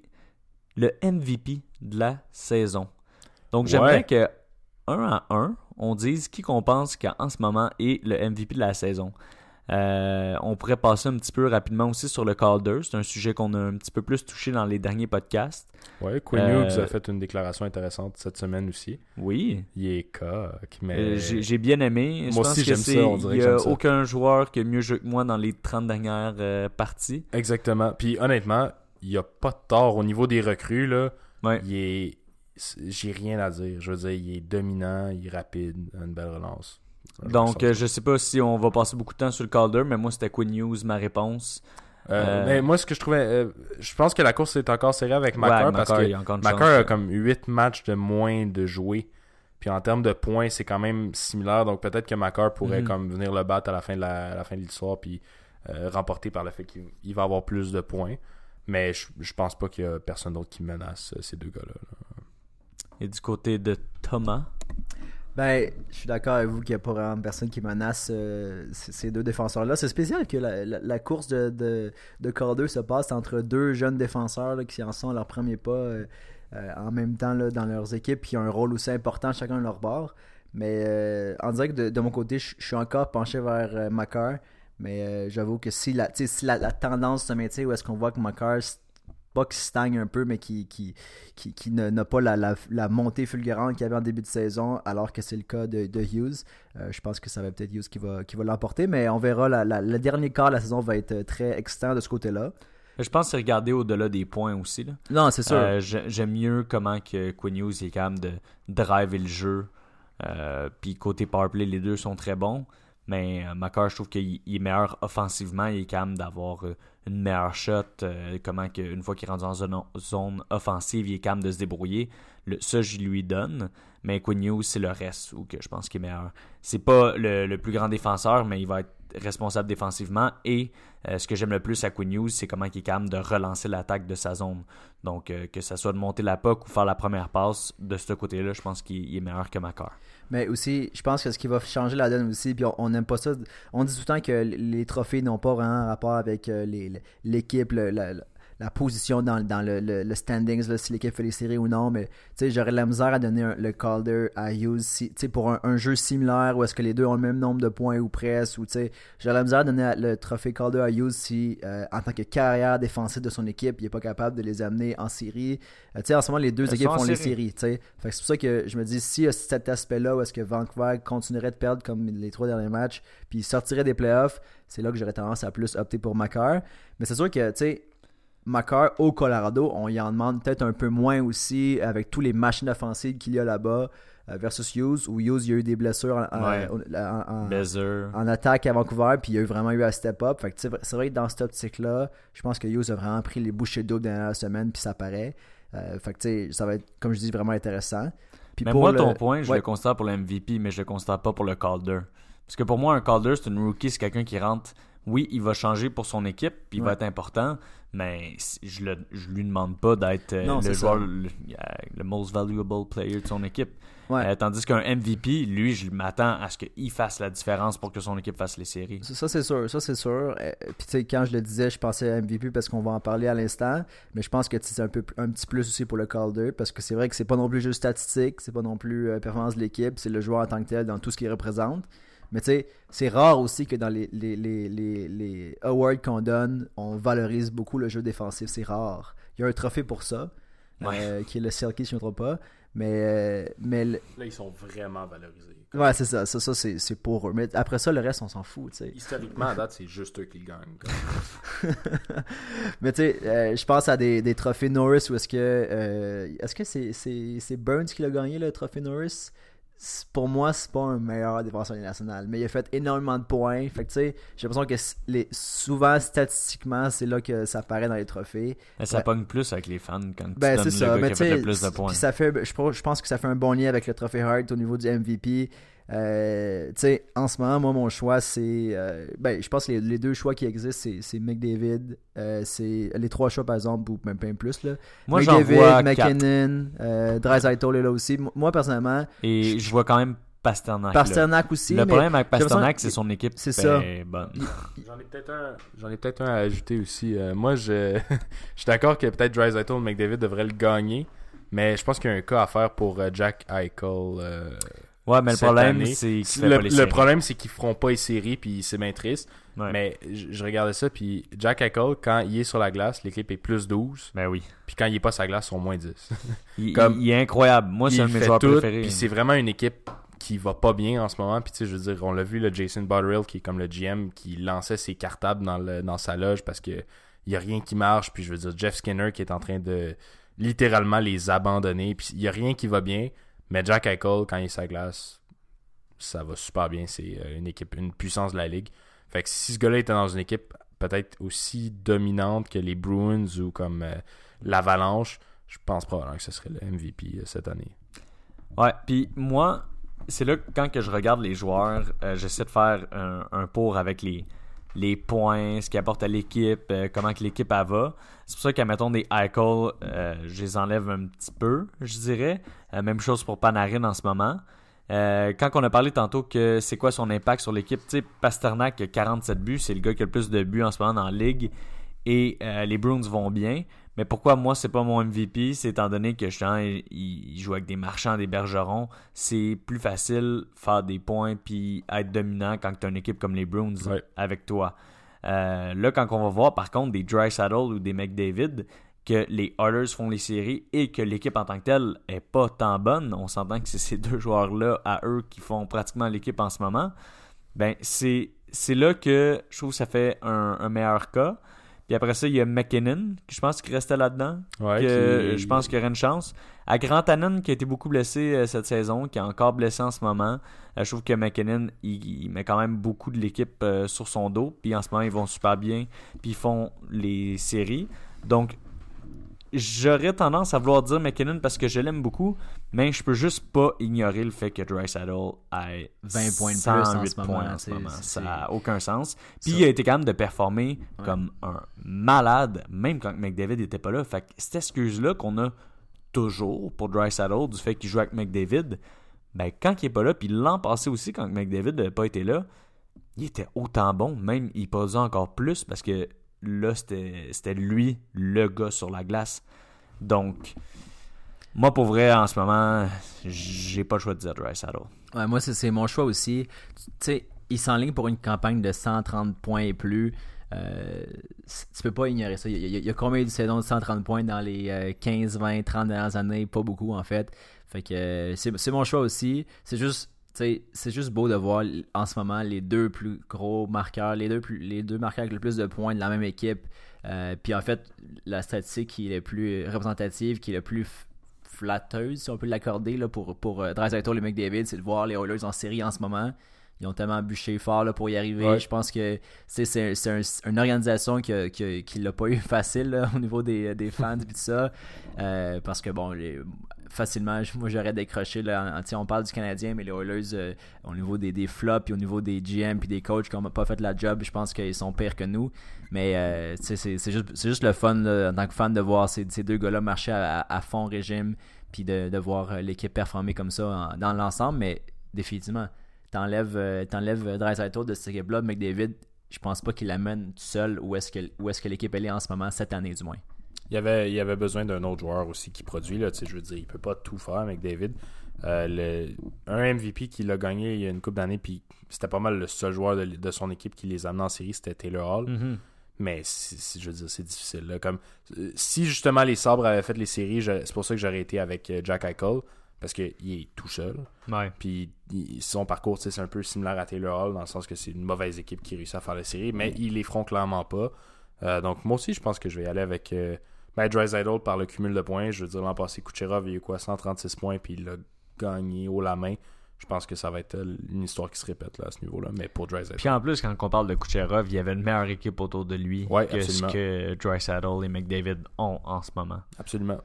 le MVP de la saison. Donc, j'aimerais Ouais. que, un à un, on dise qui qu'on pense qu'en ce moment est le MVP de la saison. Euh, on pourrait passer un petit peu rapidement aussi sur le Calder. C'est un sujet qu'on a un petit peu plus touché dans les derniers podcasts. Ouais, Quinn Euh, Hughes a fait une déclaration intéressante cette semaine aussi. Oui. Il est coq, mais. Euh, J'ai bien aimé. Je Moi pense aussi, j'aime ça, on dirait Il n'y a aucun joueur qui a mieux joué que moi dans les 30 dernières euh, parties. Exactement. Puis honnêtement, il n'y a pas de tort au niveau des recrues. Là, Ouais. il est. J'ai rien à dire. Je veux dire, il est dominant, il est rapide, a une belle relance. Donc, euh, je sais pas si on va passer beaucoup de temps sur le Calder, mais moi, c'était Quinn News, ma réponse. Euh, euh, Mais moi, ce que je trouvais. euh, je pense que la course est encore serrée avec Ouais, Macar parce que y a comme 8 matchs de moins de jouer. Puis en termes de points, c'est quand même similaire. Donc peut-être que Macar pourrait Mhm. comme venir le battre à la fin de la, à la fin de l'histoire puis remporter par le fait qu'il il va avoir plus de points. Mais je, je pense pas qu'il y a personne d'autre qui menace ces deux gars-là. là. Et du côté de Thomas? Ben, je suis d'accord avec vous qu'il n'y a pas vraiment personne qui menace euh, ces deux défenseurs-là. C'est spécial que la, course de, de, de Calder se passe entre deux jeunes défenseurs là, qui en sont à leur premier pas euh, euh, en même temps là, dans leurs équipes, qui ont un rôle aussi important chacun de leur bord. Mais en direct, de, de mon côté, je suis encore penché vers Makar. Mais j'avoue que si la, si la, la tendance se maintient, où est-ce qu'on voit que Makar, s- pas qu'il stagne un peu, mais qui, qui, qui, qui n'a pas la, la, la montée fulgurante qu'il y avait en début de saison, alors que c'est le cas de, de Hughes. Euh, je pense que ça va peut-être Hughes qui va, qui va l'emporter, mais on verra. La, la- le dernier quart de la saison va être très excitant de ce côté-là. Je pense que c'est regarder au-delà des points aussi. Là. Non, c'est sûr. Euh, j'ai- J'aime mieux comment que Quinn Hughes est capable de driver le jeu. Euh, Puis côté powerplay, les deux sont très bons. Mais Makar, je trouve qu'il il est meilleur offensivement. Il est capable d'avoir une meilleure shot. euh, comment que, une fois qu'il est rendu en zone, offensive, il est capable de se débrouiller. Le, ça, je lui donne. Mais Quinn c'est le reste que je pense qu'il est meilleur. C'est pas le, plus grand défenseur, mais il va être responsable défensivement. Et euh, ce que j'aime le plus à Quinn c'est comment il est capable de relancer l'attaque de sa zone. Donc, euh, que ça soit de monter la puck ou faire la première passe, de ce côté-là, je pense qu'il il est meilleur que Makar. Mais aussi, je pense que ce qui va changer la donne aussi, puis on- n'aime pas ça. On dit tout le temps que les trophées n'ont pas vraiment rapport avec euh, l'équipe, la- position dans, dans le, le- le standings, là, si l'équipe fait les séries ou non. Mais tu sais, j'aurais de la misère à donner un- le Calder à Hughes si, pour un, un jeu similaire où est-ce que les deux ont le même nombre de points ou presque. Ou, j'aurais de la misère à donner le trophée Calder à Hughes si, euh, en tant que carrière défensive de son équipe, il n'est pas capable de les amener en série. Euh, tu sais, en ce moment, les deux Elles équipes font les série. séries. c'est pour ça que je me dis, si y a cet aspect-là où est-ce que Vancouver continuerait de perdre comme les trois derniers matchs, puis il sortirait des playoffs, c'est là que j'aurais tendance à plus opter pour Makar. Mais c'est sûr que, tu sais, Makar au Colorado, on y en demande peut-être un peu moins aussi avec tous les machines offensives qu'il y a là-bas euh, versus Hughes, où Hughes, il y a eu des blessures en, en- Ouais. en- en- Bezer. en attaque à Vancouver, puis il y a eu vraiment eu à step up. Fait que, tu sais, c'est vrai que dans cette optique-là, je pense que Hughes a vraiment pris les bouchées doubles dans la dernière semaine, puis ça paraît. Euh, fait que, ça va être, comme je dis, vraiment intéressant. Puis Mais pour moi, le- ton point, je Ouais. le considère pour le MVP, mais je le considère pas pour le Calder. Parce que pour moi, un Calder, c'est une rookie, c'est quelqu'un qui rentre. Oui, il va changer pour son équipe, puis il va être important, mais je, le, je lui demande pas d'être euh, le joueur, le, le most valuable player de son équipe. Ouais. Euh, tandis qu'un MVP, lui, je m'attends à ce qu'il fasse la différence pour que son équipe fasse les séries. Ça, c'est sûr, ça c'est sûr. Euh, Puis tu sais, quand je le disais, je pensais à MVP parce qu'on va en parler à l'instant, mais je pense que c'est un peu un petit plus aussi pour le Calder parce que c'est vrai que c'est pas non plus juste statistique, c'est pas non plus performance de l'équipe, c'est le joueur en tant que tel dans tout ce qu'il représente. Mais tu sais, c'est rare aussi que dans les, les, les, les, les awards qu'on donne, on valorise beaucoup le jeu défensif. C'est rare. Il y a un trophée pour ça, euh, qui est le Selkie, si je ne me trompe pas. Mais, euh, mais le- Là, ils sont vraiment valorisés. ouais, c'est ça. Ça, ça c'est c'est pour eux. Mais après ça, le reste, on s'en fout. Historiquement, à date, c'est juste eux qui le gagnent. Mais tu sais, euh, je pense à des, des trophées Norris où est-ce que. euh, est-ce que c'est c'est- c'est Burns qui l'a gagné le trophée Norris? Pour moi, c'est pas un meilleur défenseur national. Mais il a fait énormément de points. Fait que tu sais, j'ai l'impression que les, souvent, statistiquement, c'est là que ça apparaît dans les trophées. Mais ça Ouais. pogne plus avec les fans quand tu Ben, donnes le ça. gars Mais qui a fait le plus de points. ça fait, je, pense- je pense que ça fait un bon lien avec le trophée Hart au niveau du MVP. Euh, tu sais, en ce moment, moi, mon choix, c'est. euh, ben, je pense que les, les deux choix qui existent, c'est, c'est McDavid. euh, c'est les trois choix, par exemple, ou même pas un plus. Là. Moi, McDavid. McKinnon, euh, Draisaitl est là aussi. M- Moi, personnellement, Et je vois quand même Pasternak. là. Pasternak aussi. Le mais problème avec Pasternak, c'est son équipe. c'est ça. bonne. J'en ai peut-être un, j'en ai peut-être un à ajouter aussi. Euh, moi, je, je suis d'accord que peut-être Drysdale McDavid devrait le gagner, mais je pense qu'il y a un cas à faire pour euh, Jack Eichel. euh, Ouais, mais le cette problème, c'est qu'il fait le, le problème, c'est qu'ils feront pas les séries, puis c'est bien triste. Ouais. Mais je, je regardais ça, puis Jack Eichel, quand il est sur la glace, l'équipe est plus 12, Ben oui. puis quand il est pas sur la glace, ils sont moins 10. Il, Comme- il est incroyable. Moi, c'est un de mes joueurs tout, préférés. Puis c'est vraiment une équipe qui va pas bien en ce moment. Puis tu sais, je veux dire, on l'a vu, le Jason Botterill, qui est comme le GM, qui lançait ses cartables dans, le, dans sa loge parce que il y a rien qui marche. Puis je veux dire, Jeff Skinner qui est en train de littéralement les abandonner. Puis il y a rien qui va bien. Mais Jack Eichel, quand il est la glace, ça va super bien. C'est euh, une équipe, une puissance de la ligue. Fait que si ce gars-là était dans une équipe peut-être aussi dominante que les Bruins ou comme euh, l'Avalanche, je pense probablement que ce serait le MVP euh, cette année. Ouais, puis moi, c'est là que quand que je regarde les joueurs, j'essaie de faire un pour avec les, les points, ce qu'ils apportent à l'équipe, euh, comment que l'équipe va. C'est pour ça qu'à mettons des Eichel, euh, je les enlève un petit peu, je dirais. Euh, même chose pour Panarin en ce moment. Euh, quand on a parlé tantôt que c'est quoi son impact sur l'équipe, tu sais, Pasternak a 47 buts, c'est le gars qui a le plus de buts en ce moment dans la ligue et les Bruins vont bien. Mais pourquoi moi c'est pas mon MVP, c'est étant donné que je il, il joue avec des marchands, des bergerons, c'est plus facile faire des points puis être dominant quand tu as une équipe comme les Bruins Ouais. avec toi. Euh, là, quand on va voir par contre des Dry Saddle ou des McDavid, que les Oilers font les séries et que l'équipe en tant que telle est pas tant bonne, on s'entend que c'est ces deux joueurs-là à eux qui font pratiquement l'équipe en ce moment, ben c'est c'est là que je trouve que ça fait un, un meilleur cas. Puis après ça, il y a McKinnon, qui je pense qu'il restait là-dedans, Ouais, que qui- je pense qu'il y aurait une chance. À Grant Hannon, qui a été beaucoup blessé euh, cette saison, qui est encore blessé en ce moment, euh, je trouve que McKinnon, il, il met quand même beaucoup de l'équipe euh, sur son dos. Puis en ce moment, ils vont super bien. Puis ils font les séries. Donc, j'aurais tendance à vouloir dire McKinnon parce que je l'aime beaucoup, mais je peux juste pas ignorer le fait que Drysdale ait 20 points de plus en 108 ce moment, points en ce moment. Ça n'a aucun sens. Puis Ça- il a été capable de performer Ouais. comme un malade, même quand McDavid était pas là. Fait que cette excuse-là qu'on a toujours pour Drysdale du fait qu'il joue avec McDavid, ben quand il est pas là, puis l'an passé aussi quand McDavid n'a pas été là, il était autant bon, même il posait encore plus parce que là c'était lui le gars sur la glace. Donc moi pour vrai en ce moment, j'ai pas le choix de dire Drysdale. Ouais, moi, c'est mon choix aussi. Tu sais, il s'enligne pour une campagne de 130 points et plus. Euh, tu peux pas ignorer ça. Il y, a, combien de saisons de 130 points dans les euh, 15, 20, 30 dernières années? Pas beaucoup, en fait. Fait que euh, c'est mon choix aussi. C'est juste. C'est juste beau de voir en ce moment les deux plus gros marqueurs, les deux, plus, les deux marqueurs avec le plus de points de la même équipe. Euh, puis en fait, la statistique qui est la plus représentative, qui est la plus flatteuse, si on peut l'accorder, là, pour, pour euh, Draisaitl et McDavid, c'est de voir les Oilers en série en ce moment. Ils ont tellement bûché fort là, pour y arriver. Ouais. Je pense que c'est c'est c'est un- une organisation qui a- qui qui l'a pas eu facile là, au niveau des, des fans et tout ça. Euh, parce que bon, les- facilement, moi j'aurais décroché. Là, on parle du Canadien, mais les Oilers, euh, au niveau des, des flops, puis au niveau des GM puis des coachs qui n'ont pas fait la job, je pense qu'ils sont pires que nous. Mais euh, c'est juste, juste le fun en tant que fan de voir ces, ces deux gars-là marcher à, fond régime, puis de, de voir euh, l'équipe performer comme ça dans l'ensemble. Mais définitivement, t'enlèves t'enlèves Draisaitl de cette équipe-là, McDavid, je pense pas qu'il l'amène tout seul où est-ce que, où est-ce que l'équipe est en ce moment, cette année du moins. Il y avait, il y avait besoin d'un autre joueur aussi qui produit. Là, tu sais, je veux dire, il peut pas tout faire avec David. Euh, le- un MVP qui l'a gagné il y a une couple d'années, puis c'était pas mal le seul joueur de, de son équipe qui les amenait en série, c'était Taylor Hall. Mm-hmm. Mais c'est- je veux dire, c'est difficile. là. Comme, si justement les Sabres avaient fait les séries, c'est pour ça que j'aurais été avec euh, Jack Eichel, parce qu'il est tout seul. Ouais. Puis il- son parcours, c'est un peu similaire à Taylor Hall, dans le sens que c'est une mauvaise équipe qui réussit à faire les séries, mais ils les feront clairement pas. Euh, donc moi aussi, je pense que je vais y aller avec euh, ben, Draisaitl par le cumul de points. Je veux dire, l'an passé, Kucherov, il a eu quoi, 136 points, puis il l'a gagné haut la main. Je pense que ça va être euh, une histoire qui se répète là, à ce niveau-là, mais pour Draisaitl. Puis en plus, quand on parle de Kucherov, il y avait une meilleure équipe autour de lui Ouais, que absolument. ce que Drysaddle et McDavid ont en ce moment. Absolument.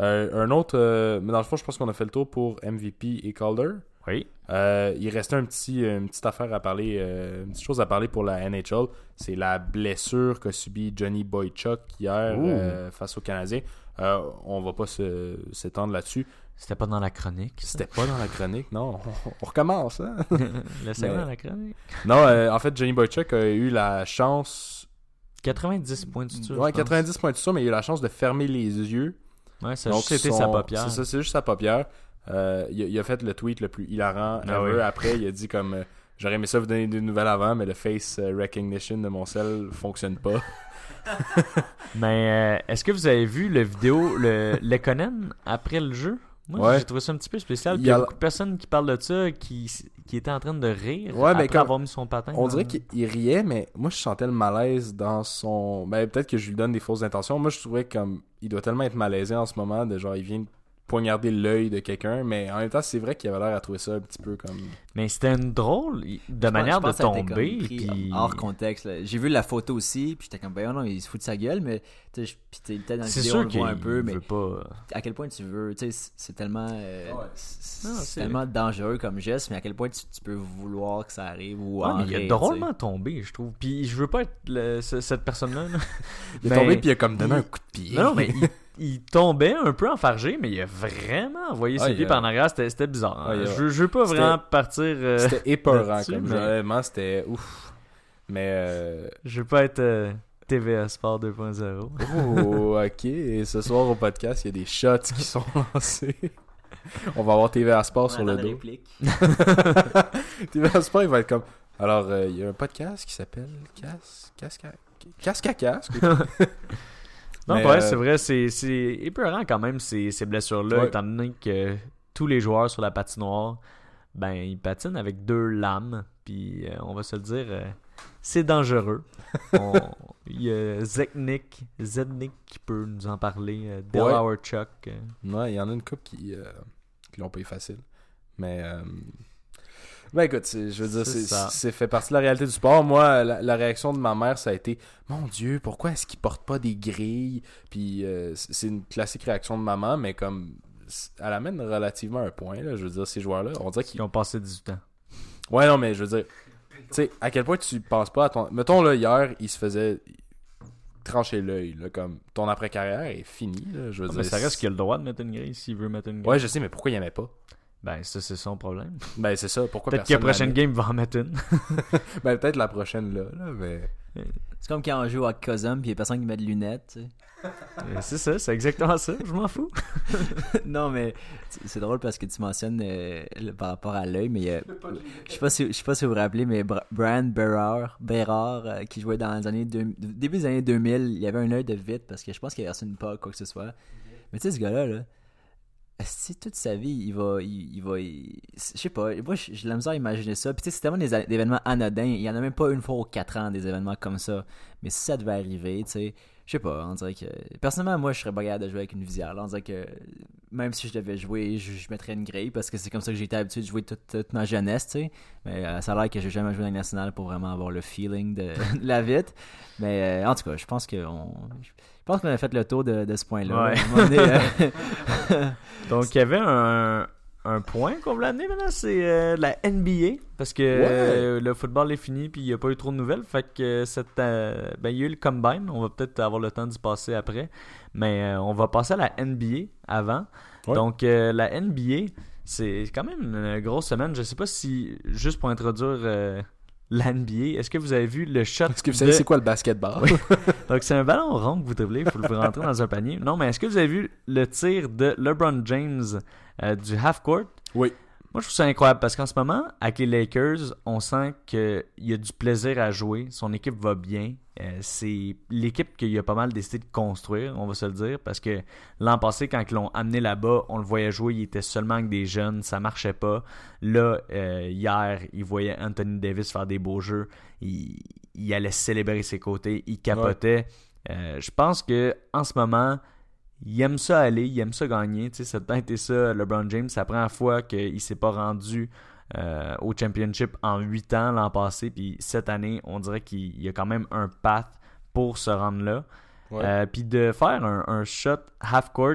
Euh, un autre, euh, mais dans le fond, je pense qu'on a fait le tour pour MVP et Calder. Oui. Euh, il restait un petit, une petite affaire à parler, une petite chose à parler pour la NHL. C'est la blessure qu'a subi Johnny Boychuk hier face aux Canadiens. On va pas s'étendre là-dessus. C'était pas dans la chronique. C'était pas dans la chronique, non. On, on recommence, hein? Mais- dans la chronique. non, en fait, Johnny Boychuk a eu la chance. 90 points de suture. Ouais, je pense. 90 points de ça, mais il a eu la chance de fermer les yeux. Ouais, ça Donc, juste son- sa paupière. C'est ça, c'est juste sa paupière. Euh, il, a, il a fait le tweet le plus hilarant Ah ever. oui. Après, il a dit comme euh, J'aurais aimé ça vous donner des nouvelles avant, mais le face euh, recognition de mon cell fonctionne pas. Mais euh, est-ce que vous avez vu le vidéo, le Lekonen, après le jeu? Moi, Ouais. j'ai trouvé ça un petit peu spécial. Il y a a- beaucoup de personnes qui parlent de ça, qui, qui étaient en train de rire Ouais, mais après avoir mis son patin. On dans- dirait qu'il il riait, mais moi je sentais le malaise dans son. Ben peut-être que je lui donne des fausses intentions. Moi je trouvais comme il doit tellement être malaisé en ce moment, de genre il vient poignarder l'œil de quelqu'un, mais en même temps c'est vrai qu'il avait l'air à trouver ça un petit peu comme. Mais c'était une drôle de Je manière pense de tomber. Puis... Hors contexte. J'ai vu la photo aussi, puis j'étais comme, ben non, il se fout de sa gueule, mais tu sais, dans la C'est vidéo, sûr on le voit un peu, mais pas. à quel point tu veux, tu sais, c'est- tellement, euh, Ouais. c'est Non, c'est tellement dangereux comme geste, mais à quel point tu, tu peux vouloir que ça arrive ou Ouais, mais il a rire, drôlement tombé, je trouve. Puis je veux pas être le- ce- cette personne-là. là. Il est Mais- tombé puis il a comme donné un coup de pied. Non, non, mais il, tombait un peu enfargé, mais il a vraiment envoyé Ah, ses pieds a- par en arrière. C'était c'était bizarre. Ah, a- je, je veux pas C'était- vraiment partir. euh, C'était épeurant comme mais- jeu. Honnêtement, c'était ouf. Mais euh, je veux pas être euh, TVA Sport 2.0. Oh, ok. Et ce soir au podcast, il y a des shots qui sont lancés. On va avoir TVA Sport sur le dos. TVA Sport, il va être comme. Alors, euh, il y a un podcast qui s'appelle Casque. Casque. Casque à casque. Non, ouais, euh, c'est vrai, c'est c'est épeurant quand même ces, ces blessures-là, Ouais. étant donné que tous les joueurs sur la patinoire, ben, ils patinent avec deux lames, puis euh, on va se le dire, euh, c'est dangereux. On- Il y a Zeknik, Zednik qui peut nous en parler, Delaware Chuck. euh, Ouais, il y en a une couple qui, qui l'ont pas eu facile. Mais. Ben écoute, je veux dire, C'est fait partie de la réalité du sport. Moi, la, la réaction de ma mère, ça a été Mon Dieu, pourquoi est-ce qu'ils portent pas des grilles? Puis euh, c'est une classique réaction de maman, mais comme. Elle amène relativement un point, là. Je veux dire, ces joueurs-là, on dirait qu'ils qui ont passé 18 ans. Ouais, non, mais je veux dire, tu sais, à quel point tu penses pas à ton. Mettons, là, hier, il se faisait trancher l'œil, là, comme ton après-carrière est fini, là, je veux Ah, dire. mais ça reste qu'il a le droit de mettre une grille s'il veut mettre une grille. Ouais, je sais, mais pourquoi il aimait pas? Ben, ça, c'est son problème. Ben, c'est ça, pourquoi Peut-être que la prochaine game va en mettre une. Ben, peut-être la prochaine, là, là, mais. C'est comme quand on joue à Cosum, puis il y a personne qui met de lunettes, tu sais. Euh, c'est ça, c'est exactement ça. Je m'en fous. non, mais c'est drôle parce que tu mentionnes euh, le- par rapport à l'œil, mais euh, je sais pas si je sais pas si vous vous rappelez, mais Brian Berard, Berard euh, qui jouait dans les années deux- début des années 2000, il y avait un œil de vite parce que je pense qu'il avait reçu une POC quoi que ce soit. Mais tu sais ce gars-là là, si toute sa vie il va il, va je sais pas, moi j'ai la misère ça. Puis tu sais c'est tellement des, événements anodins, il y en a même pas une fois aux quatre ans des événements comme ça. Mais si ça devait arriver, tu sais, je sais pas, on dirait que personnellement moi je serais pas capable de jouer avec une visière. Là, on dirait que même si je devais jouer, je, je mettrais une grille parce que c'est comme ça que j'ai été habitué de jouer toute, toute ma jeunesse, tu sais. Mais euh, ça a l'air que j'ai jamais joué dans le national pour vraiment avoir le feeling de, de la vite. Mais euh, en tout cas, je pense que on, je pense qu'on a fait le tour de, de ce point-là. Ouais. Donné, euh, Donc, il y avait un, un point qu'on voulait amener maintenant, c'est euh, la NBA. Parce que euh, le football est fini puis il n'y a pas eu trop de nouvelles. Fait que euh, cette, euh, ben, il y a eu le combine. On va peut-être avoir le temps d'y passer après. Mais on va passer à la NBA avant. Ouais. Donc, la NBA, c'est quand même une grosse semaine. Je sais pas si, juste pour introduire la NBA, est-ce que vous avez vu le shot Est-ce que vous savez de- c'est quoi le basketball? Donc c'est un ballon rond que vous dribblez, il faut le rentrer dans un panier. Non, mais est-ce que vous avez vu le tir de LeBron James euh, du half court Oui. Moi je trouve ça incroyable parce qu'en ce moment, avec les Lakers, on sent qu'il y a du plaisir à jouer, son équipe va bien. Euh, c'est l'équipe qu'il a pas mal décidé de construire, on va se le dire, parce que l'an passé, quand ils l'ont amené là-bas, on le voyait jouer, il était seulement avec des jeunes, ça marchait pas. Là, euh, hier, il voyait Anthony Davis faire des beaux jeux, il, il allait célébrer ses côtés, il capotait. Euh, je pense que en ce moment, il aime ça aller, il aime ça gagner. Tu sais, ça a été ça, LeBron James. C'est la première fois qu'il s'est pas rendu euh, au championship en 8 ans l'an passé. Puis cette année, on dirait qu'il y a quand même un path pour se rendre là. Ouais. Euh, puis de faire un, un shot half court,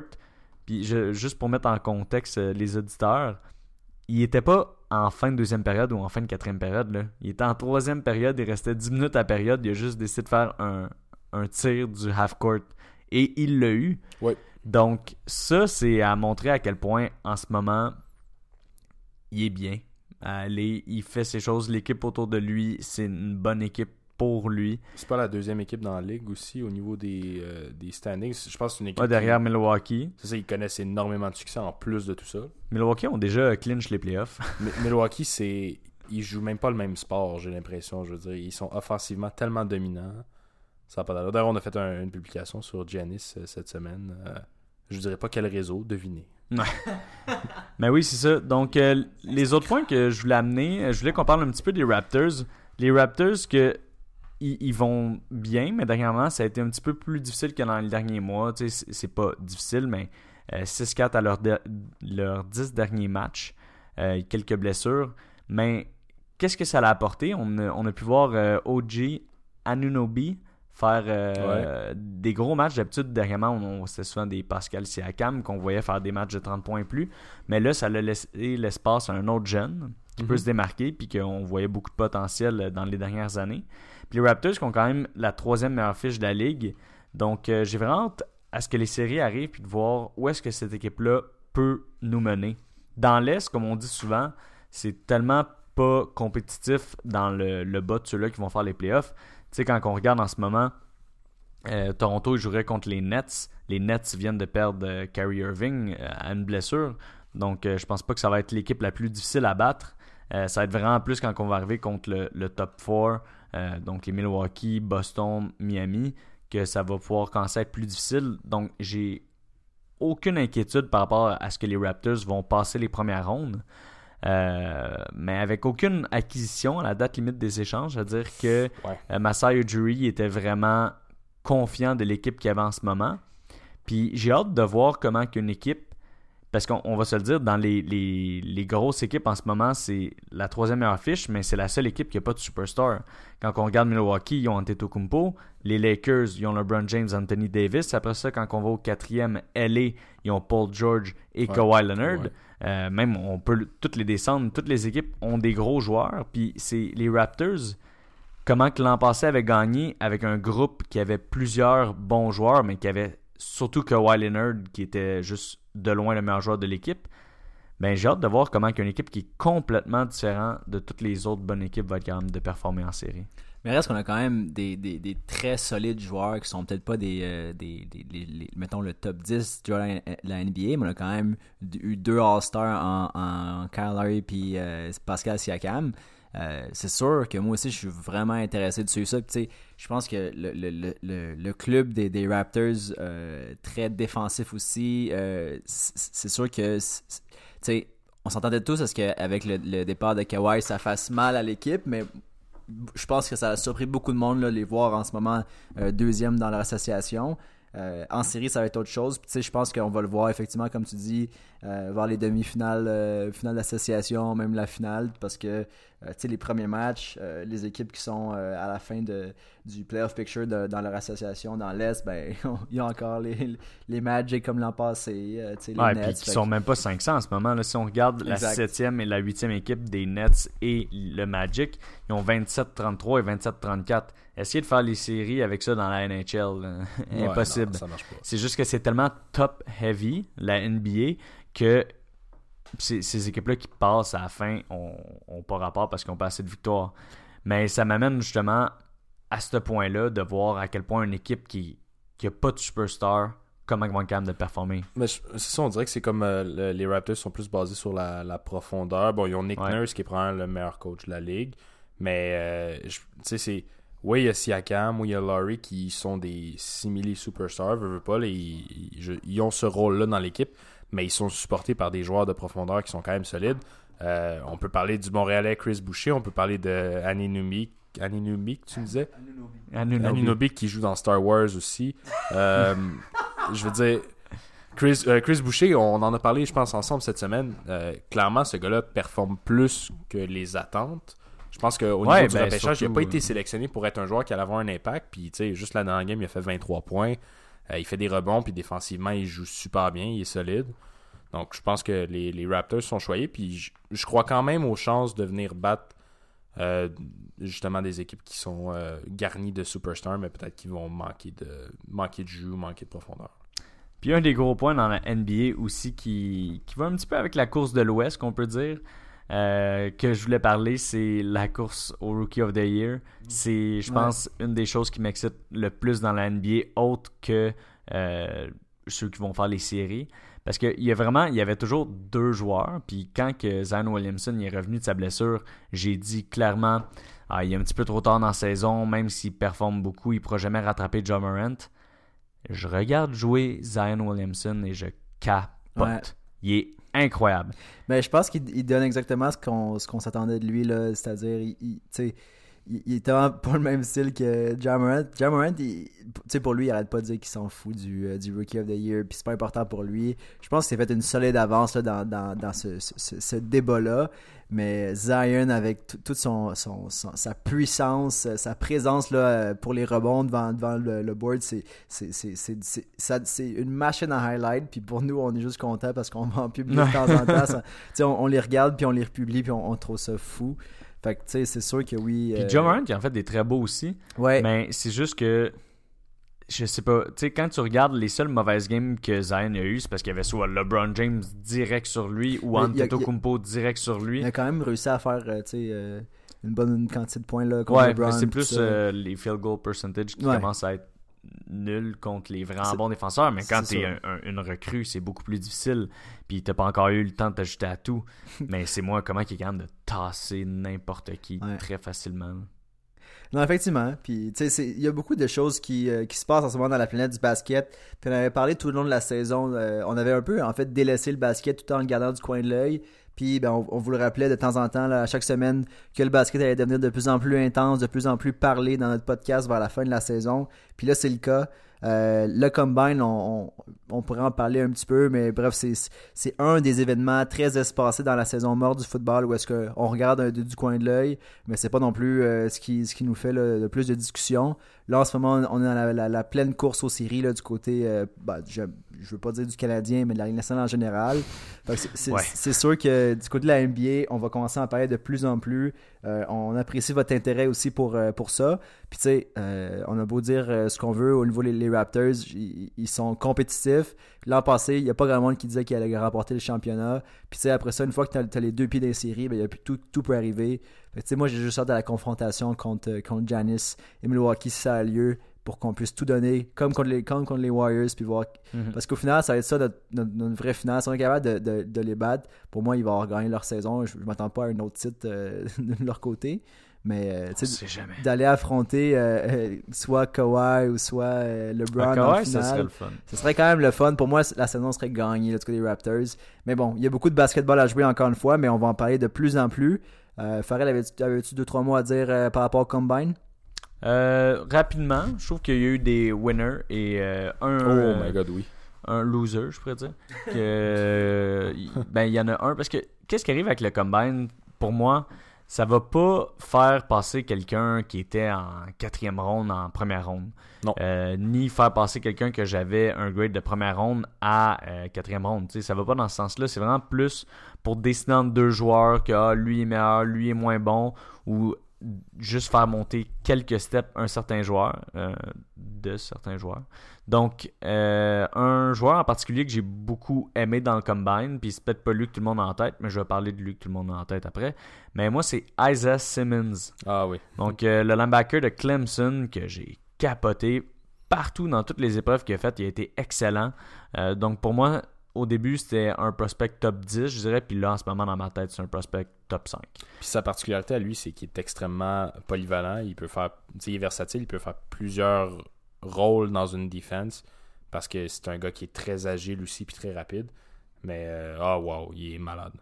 puis je- juste pour mettre en contexte euh, les auditeurs, il était pas en fin de deuxième période ou en fin de quatrième période. Là. Il était en troisième période, il restait 10 minutes à période, il a juste décidé de faire un, un tir du half court. Et il l'a eu. Donc ça, c'est à montrer à quel point en ce moment, il est bien. Allez, il fait ses choses, l'équipe autour de lui, c'est une bonne équipe pour lui. C'est pas la deuxième équipe dans la ligue aussi au niveau des, euh, des standings. Je pense que c'est une équipe. Ouais, derrière qui- Milwaukee. C'est ça, ils connaissent énormément de succès en plus de tout ça. Milwaukee ont déjà clinch les playoffs. Mi- Milwaukee, c'est. Ils jouent même pas le même sport, j'ai l'impression. Je veux dire, ils sont offensivement tellement dominants. Ça pas. D'ailleurs, on a fait un- une publication sur Giannis euh, cette semaine. Euh, je dirais pas quel réseau, devinez. Mais oui, c'est ça. Donc, euh, les autres points que je voulais amener, je voulais qu'on parle un petit peu des Raptors. Les Raptors, que ils, vont bien, mais dernièrement, ça a été un petit peu plus difficile que dans les derniers mois. Tu sais, c'est- pas difficile, mais euh, 6-4 à leurs leurs 10 derniers matchs. Quelques blessures. Mais qu'est-ce que ça a apporté? On a, on a pu voir OG Anunobi faire euh, des gros matchs. D'habitude, dernièrement, on, on- c'était souvent des Pascal Siakam qu'on voyait faire des matchs de 30 points et plus. Mais là, ça a laissé l'espace à un autre jeune qui peut Mhm. se démarquer puis qu'on voyait beaucoup de potentiel euh, dans les dernières années. Puis les Raptors qui ont quand même la troisième meilleure fiche de la ligue. Donc, euh, j'ai vraiment hâte à ce que les séries arrivent puis de voir où est-ce que cette équipe-là peut nous mener. Dans l'Est, comme on dit souvent, c'est tellement pas compétitif dans le, le bas de ceux-là qui vont faire les playoffs. Tu sais, quand on regarde en ce moment, euh, Toronto jouerait contre les Nets. Les Nets viennent de perdre euh, Irving euh, à une blessure. Donc, euh, je pense pas que ça va être l'équipe la plus difficile à battre. Ça va être vraiment plus quand on va arriver contre le, top 4, euh, donc les Milwaukee, Boston, Miami, que ça va pouvoir commencer à être plus difficile. Donc, j'ai aucune inquiétude par rapport à ce que les Raptors vont passer les premières rondes. Euh, mais avec aucune acquisition à la date limite des échanges, c'est-à-dire que Ouais. euh, Masai Ujiri était vraiment confiant de l'équipe qu'il y avait en ce moment. Puis j'ai hâte de voir comment qu'une équipe, parce qu'on on va se le dire, dans les, les- les grosses équipes en ce moment, c'est la troisième meilleure fiche, mais c'est la seule équipe qui n'a pas de superstar. Quand on regarde Milwaukee, ils ont Antetokounmpo. Les Lakers, ils ont LeBron James, Anthony Davis. Après ça, quand on va au quatrième, LA, ils ont Paul George et Ouais. Kawhi Leonard. Ouais. Euh, même, on peut toutes les descendre. Toutes les équipes ont des gros joueurs. Puis c'est les Raptors comment que l'an passé avait gagné avec un groupe qui avait plusieurs bons joueurs, mais qui avait surtout Kawhi Leonard, qui était juste de loin le meilleur joueur de l'équipe. Ben, j'ai hâte de voir comment qu'une équipe qui est complètement différente de toutes les autres bonnes équipes va être capable de performer en série. Mais reste qu'on a quand même des, des, très solides joueurs qui sont peut-être pas des, euh, des, mettons le top 10 de la, NBA, mais on a quand même eu deux All-Stars en, en Kyle puis euh, Pascal Siakam. Euh, c'est sûr que moi aussi je suis vraiment intéressé de suivre ça. Je pense que le, le, le, le, club des, des Raptors, très défensif aussi, c'est sûr que on s'entendait tous à ce qu'avec le départ de Kawhi, ça fasse mal à l'équipe, mais je pense que ça a surpris beaucoup de monde là, les voir en ce moment euh, deuxième dans leur association. Euh, en série, ça va être autre chose. Puis, je pense qu'on va le voir effectivement, comme tu dis, euh, voir les demi-finales, euh, finales d'association, même la finale, parce que euh, tu sais, les premiers matchs, euh, les équipes qui sont euh, à la fin de, du playoff picture de- dans leur association dans l'Est, ben, il y a encore les, les Magic comme l'an passé, euh, tu sais, les Ouais, Nets. puis qui sont que- même pas 500 en ce moment. Là, si on regarde la Exact. 7e et la 8e équipe des Nets et le Magic, ils ont 27-33 et 27-34. Essayez de faire les séries avec ça dans la NHL. Ouais, Impossible. C'est juste que c'est tellement top heavy, la NBA, que ces, ces équipes-là qui passent à la fin ont, ont pas rapport parce qu'ils ont pas assez de victoires. Mais ça m'amène justement à ce point-là de voir à quel point une équipe qui qui a pas de superstar, comment ils vont être capables de performer. Mais c'est ça, on dirait que c'est comme euh, le- les Raptors sont plus basés sur la, la profondeur. Bon, ils ont Nick Ouais. Nurse qui est probablement le meilleur coach de la ligue. Mais, euh, tu sais, c'est. Oui, il y a Siakam, oui, il y a Laurie qui sont des simili superstars, veux, veux pas, ils ont ce rôle-là dans l'équipe, mais ils sont supportés par des joueurs de profondeur qui sont quand même solides. Euh, on peut parler du Montréalais Chris Boucher, on peut parler de Aninumi, Aninumi que tu me disais? Anunoby. Anunoby qui joue dans Star Wars aussi. Euh, je veux dire, Chris, euh, Chris Boucher, on en a parlé, je pense, ensemble cette semaine. Clairement, ce gars-là performe plus que les attentes. Je pense qu'au niveau Ouais, du ben, repêchage, il n'a pas été sélectionné pour être un joueur qui allait avoir un impact. Puis, tu sais, juste la game, il a fait 23 points. Euh, il fait des rebonds, puis défensivement, il joue super bien, il est solide. Donc, je pense que les, Raptors sont choyés. Puis, je, crois quand même aux chances de venir battre euh, justement des équipes qui sont euh, garnies de superstars, mais peut-être qui vont manquer de, manquer de jus manquer de profondeur. Puis un des gros points dans la NBA aussi qui, qui va un petit peu avec la course de l'Ouest, qu'on peut dire, euh, que je voulais parler, c'est la course au Rookie of the Year. C'est, je Ouais. pense, une des choses qui m'excite le plus dans la NBA, autre que euh, ceux qui vont faire les séries. Parce qu'il y a vraiment, il y avait toujours deux joueurs. Puis quand que Zion Williamson est revenu de sa blessure, j'ai dit clairement, ah, il est un petit peu trop tard dans la saison, même s'il performe beaucoup, il ne pourra jamais rattraper John Morant. Je regarde jouer Zion Williamson et je capote. Ouais. Il est incroyable. Mais je pense qu'il il donne exactement ce qu'on qu'on s'attendait de lui. C'est-à-dire, il, il- il, vraiment pas le même style que Jamorant. Jamorant, tu sais, pour lui, il arrête pas de dire qu'il s'en fout du, euh, du Rookie of the Year, puis c'est pas important pour lui. Je pense qu'il s'est fait une solide avance là, dans, dans, dans ce, ce, ce- ce débat-là. Mais Zion, avec tout- toute son, son, son- sa puissance, sa présence là, euh, pour les rebonds devant, devant le, le board, c'est une machine à highlight. Puis pour nous, on est juste content parce qu'on en publier de temps en temps. Ça- tu sais, on, on les regarde, puis on les republie, puis on, on trouve ça fou. Fait que, tu sais, c'est sûr que oui. Puis euh, John Morant, qui en fait des très beaux aussi. Ouais. Mais c'est juste que je sais pas, tu sais, quand tu regardes les seules mauvaises games que Zion a eues, c'est parce qu'il y avait soit LeBron James direct sur lui ou Antetokounmpo direct sur lui. Il a quand même réussi à faire euh, tu sais, euh, une bonne quantité de points là, contre Ouais, LeBron, mais c'est plus euh, les field goal percentage qui Ouais. commencent à être nuls contre les vraiment bons défenseurs. Mais quand un, un- une recrue, c'est beaucoup plus difficile. Puis t'as pas encore eu le temps de t'ajouter à tout. mais c'est moi comment il est capable de tasser n'importe qui Ouais. très facilement. Non, effectivement. Puis, tu sais, il y a beaucoup de choses qui, euh, qui se passent en ce moment dans la planète du basket. Puis, on avait parlé tout le long de la saison. euh, on avait un peu, en fait, délaissé le basket tout en le gardant du coin de l'œil. Puis, ben, on, on vous le rappelait de temps en temps, à chaque semaine, que le basket allait devenir de plus en plus intense, de plus en plus parlé dans notre podcast vers la fin de la saison. Puis là, c'est le cas. Euh, le Combine, on, on, pourrait en parler un petit peu, mais bref, c'est un des événements très espacés dans la saison morte du football où est-ce qu'on regarde un- du coin de l'œil, mais c'est pas non plus euh, ce, qui, ce qui nous fait le, le plus de discussion. Là, en ce moment, on est dans la, la- la pleine course aux séries là, du côté, euh, bah, je, je veux pas dire du Canadien, mais de la Ligue nationale en général. C'est- Ouais. sûr que du côté de la NBA, on va commencer à en parler de plus en plus. Euh, on apprécie votre intérêt aussi pour, euh, pour ça. Puis tu sais, on a beau dire ce qu'on veut au niveau des les Raptors, ils, ils sont compétitifs. L'an passé, il n'y a pas grand monde qui disait qu'il allait remporter le championnat. Puis tu sais, après ça, une fois que tu as, les deux pieds des séries, ben, il y a plus- tout, tout peut arriver. Tu sais, moi, j'ai juste hâte à la confrontation contre, euh, contre Giannis et Milwaukee si ça a lieu pour qu'on puisse tout donner comme contre les, comme contre les Warriors puis voir Mhm. parce qu'au final ça va être ça notre, notre, notre vraie finale si on est capable de, de, de les battre pour moi ils vont avoir gagné leur saison je, je m'attends pas à un autre titre euh, de leur côté mais euh, On tu sais, sait jamais. d'aller affronter euh, euh, soit Kawhi ou soit euh, LeBron Ah, en Kawhi, ça serait le fun. ce serait quand même le fun. Pour moi, la saison serait gagnée du côté des Raptors. Mais bon, il y a beaucoup de basketball à jouer encore une fois, mais on va en parler de plus en plus. Euh, Farrell, avais-tu deux, trois mots à dire euh, par rapport au Combine? Euh, rapidement, je trouve qu'il y a eu des winners et euh, un, Oh euh, my god, oui. un loser, je pourrais dire. Que, euh, y- ben, il y en a un. Parce que qu'est-ce qui arrive avec le combine? Pour moi, ça va pas faire passer quelqu'un qui était en quatrième ronde en première ronde. Non. Euh, ni faire passer quelqu'un que j'avais un grade de première ronde à euh, quatrième ronde. Tu sais, ça va pas dans ce sens-là. C'est vraiment plus pour dessiner entre deux joueurs que ah, lui est meilleur, lui est moins bon, ou juste faire monter quelques steps un certain joueur, euh, de certains joueurs. Donc, euh, un joueur en particulier que j'ai beaucoup aimé dans le combine, puis c'est peut-être pas lui que tout le monde a en tête, mais je vais parler de lui que tout le monde a en tête après. Mais moi, c'est Isaiah Simmons. Ah oui. Donc, euh, le linebacker de Clemson que j'ai capoté partout dans toutes les épreuves qu'il a faites. Il a été excellent. Euh, donc, pour moi, au début, c'était un prospect top 10, je dirais. Puis là, en ce moment, dans ma tête, c'est un prospect top 5. Puis sa particularité à lui, c'est qu'il est extrêmement polyvalent. Il peut faire, tu sais, il est versatile. Il peut faire plusieurs rôles dans une défense parce que c'est un gars qui est très agile aussi puis très rapide. Mais euh, ah wow, il est malade.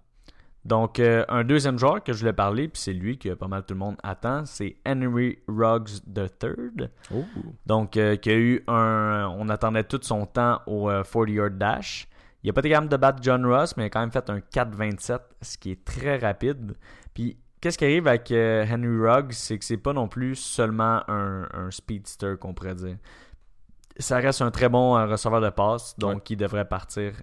Donc, euh, un deuxième joueur que je voulais parler, puis c'est lui que pas mal tout le monde attend, c'est Henry Ruggs III. Oh. Donc, euh, qui a eu un. On attendait tout son temps au euh, 40-yard dash. Il n'a pas été capable de battre John Ross, mais il a quand même fait un 4-27, ce qui est très rapide. Puis, qu'est-ce qui arrive avec euh, Henry Ruggs, c'est que c'est pas non plus seulement un, un speedster qu'on pourrait dire. Ça reste un très bon euh, receveur de passe, donc Ouais. il devrait partir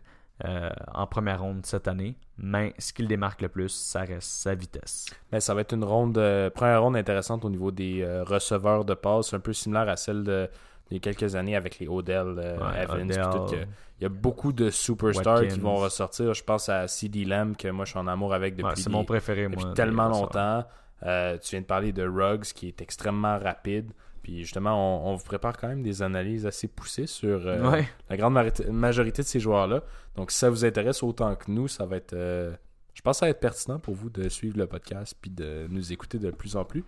euh, en première ronde cette année. Mais ce qui le démarque le plus, ça reste sa vitesse. Mais ça va être une ronde, première ronde intéressante au niveau des receveurs de passe, un peu similaire à celle de, il y a quelques années avec les Odell, euh, Ouais, Evans, Odell. tout, que- il y a beaucoup de superstars Watkins. qui vont ressortir. Je pense à CD Lamb, que moi je suis en amour avec depuis, Ouais, c'est des- mon préféré, depuis moi. tellement longtemps. Euh, tu viens de parler de Ruggs qui est extrêmement rapide. Puis justement, on, on vous prépare quand même des analyses assez poussées sur euh, Ouais. la grande majorité de ces joueurs-là. Donc si ça vous intéresse autant que nous, ça va être. je pense que ça va être pertinent pour vous de suivre le podcast puis de nous écouter de plus en plus.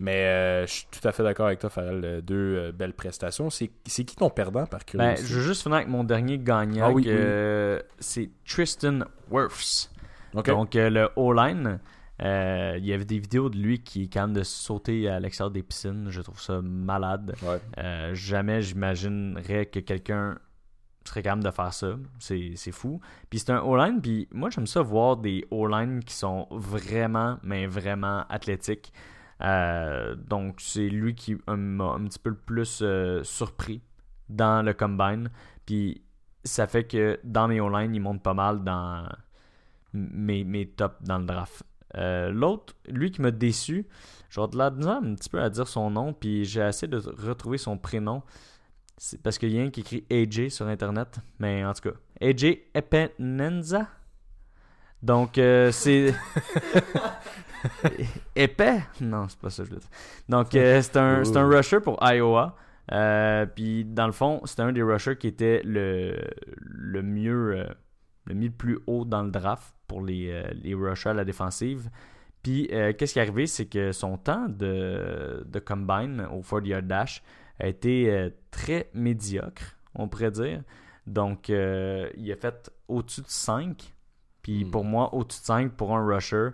Mais euh, je suis tout à fait d'accord avec toi, Farrell. euh, Deux euh, belles prestations. C'est qui ton perdant par Ben, curiosité? je veux juste finir avec mon dernier gagnant. Ah oui, C'est Tristan Wirfs. Donc, le O-line, il y avait des vidéos de lui qui est capable de sauter à l'extérieur des piscines. Je trouve ça malade. Ouais. Jamais j'imaginerais que quelqu'un serait capable de faire ça. C'est c'est fou. Puis c'est un O-line. Puis moi, j'aime ça voir des O-line qui sont vraiment, mais vraiment athlétiques. Euh, donc, c'est lui qui m'a un petit peu le plus euh, surpris dans le combine. Puis ça fait que dans mes O-line, il monte pas mal dans mes, mes tops dans le draft. Euh, L'autre, lui qui m'a déçu, j'ai de la un petit peu à dire son nom, puis j'ai essayé de retrouver son prénom. Parce qu'il y a un qui écrit AJ sur Internet. Mais en tout cas, AJ Epenenza. Donc, euh, c'est. Épais? Non, c'est pas ça que je veux dire. Donc, euh, c'est un, un rusher pour Iowa. Euh, puis, dans le fond, c'était un des rushers qui était le, le mieux. le mis le plus haut dans le draft pour les, les rushers à la défensive. Puis, qu'est-ce qui est arrivé, c'est que son temps de, de combine au 40 yard dash a été très médiocre, on pourrait dire. Donc, il a fait au-dessus de 5. Puis, Hmm. pour moi, au-dessus de 5 pour un rusher,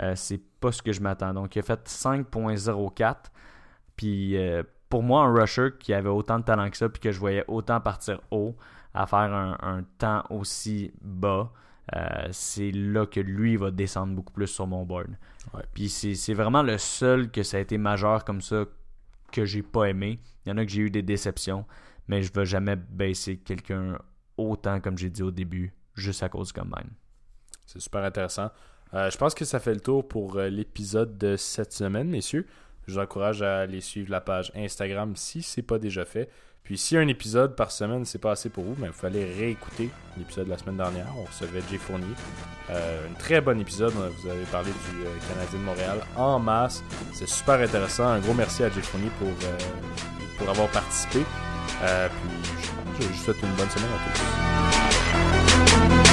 euh, c'est pas ce que je m'attends. Donc, il a fait 5.04. Puis, euh, pour moi, un rusher qui avait autant de talent que ça, puis que je voyais autant partir haut, à faire un, un temps aussi bas, euh, c'est là que lui va descendre beaucoup plus sur mon board. Ouais. Puis c'est c'est vraiment le seul que ça a été majeur comme ça que j'ai pas aimé. Il y en a que j'ai eu des déceptions, mais je vais jamais baisser quelqu'un autant comme j'ai dit au début, juste à cause du combine. C'est super intéressant. Euh, je pense que ça fait le tour pour euh, l'épisode de cette semaine, messieurs. Je vous encourage à aller suivre la page Instagram si c'est pas déjà fait. Puis si un épisode par semaine c'est pas assez pour vous, mais vous allez réécouter l'épisode de la semaine dernière. On recevait Jay Fournier. Euh, un très bon épisode. Vous avez parlé du Canadien de Montréal en masse. C'est super intéressant. Un gros merci à Jay Fournier pour, pour avoir participé. Puis je, je vous souhaite une bonne semaine à tous.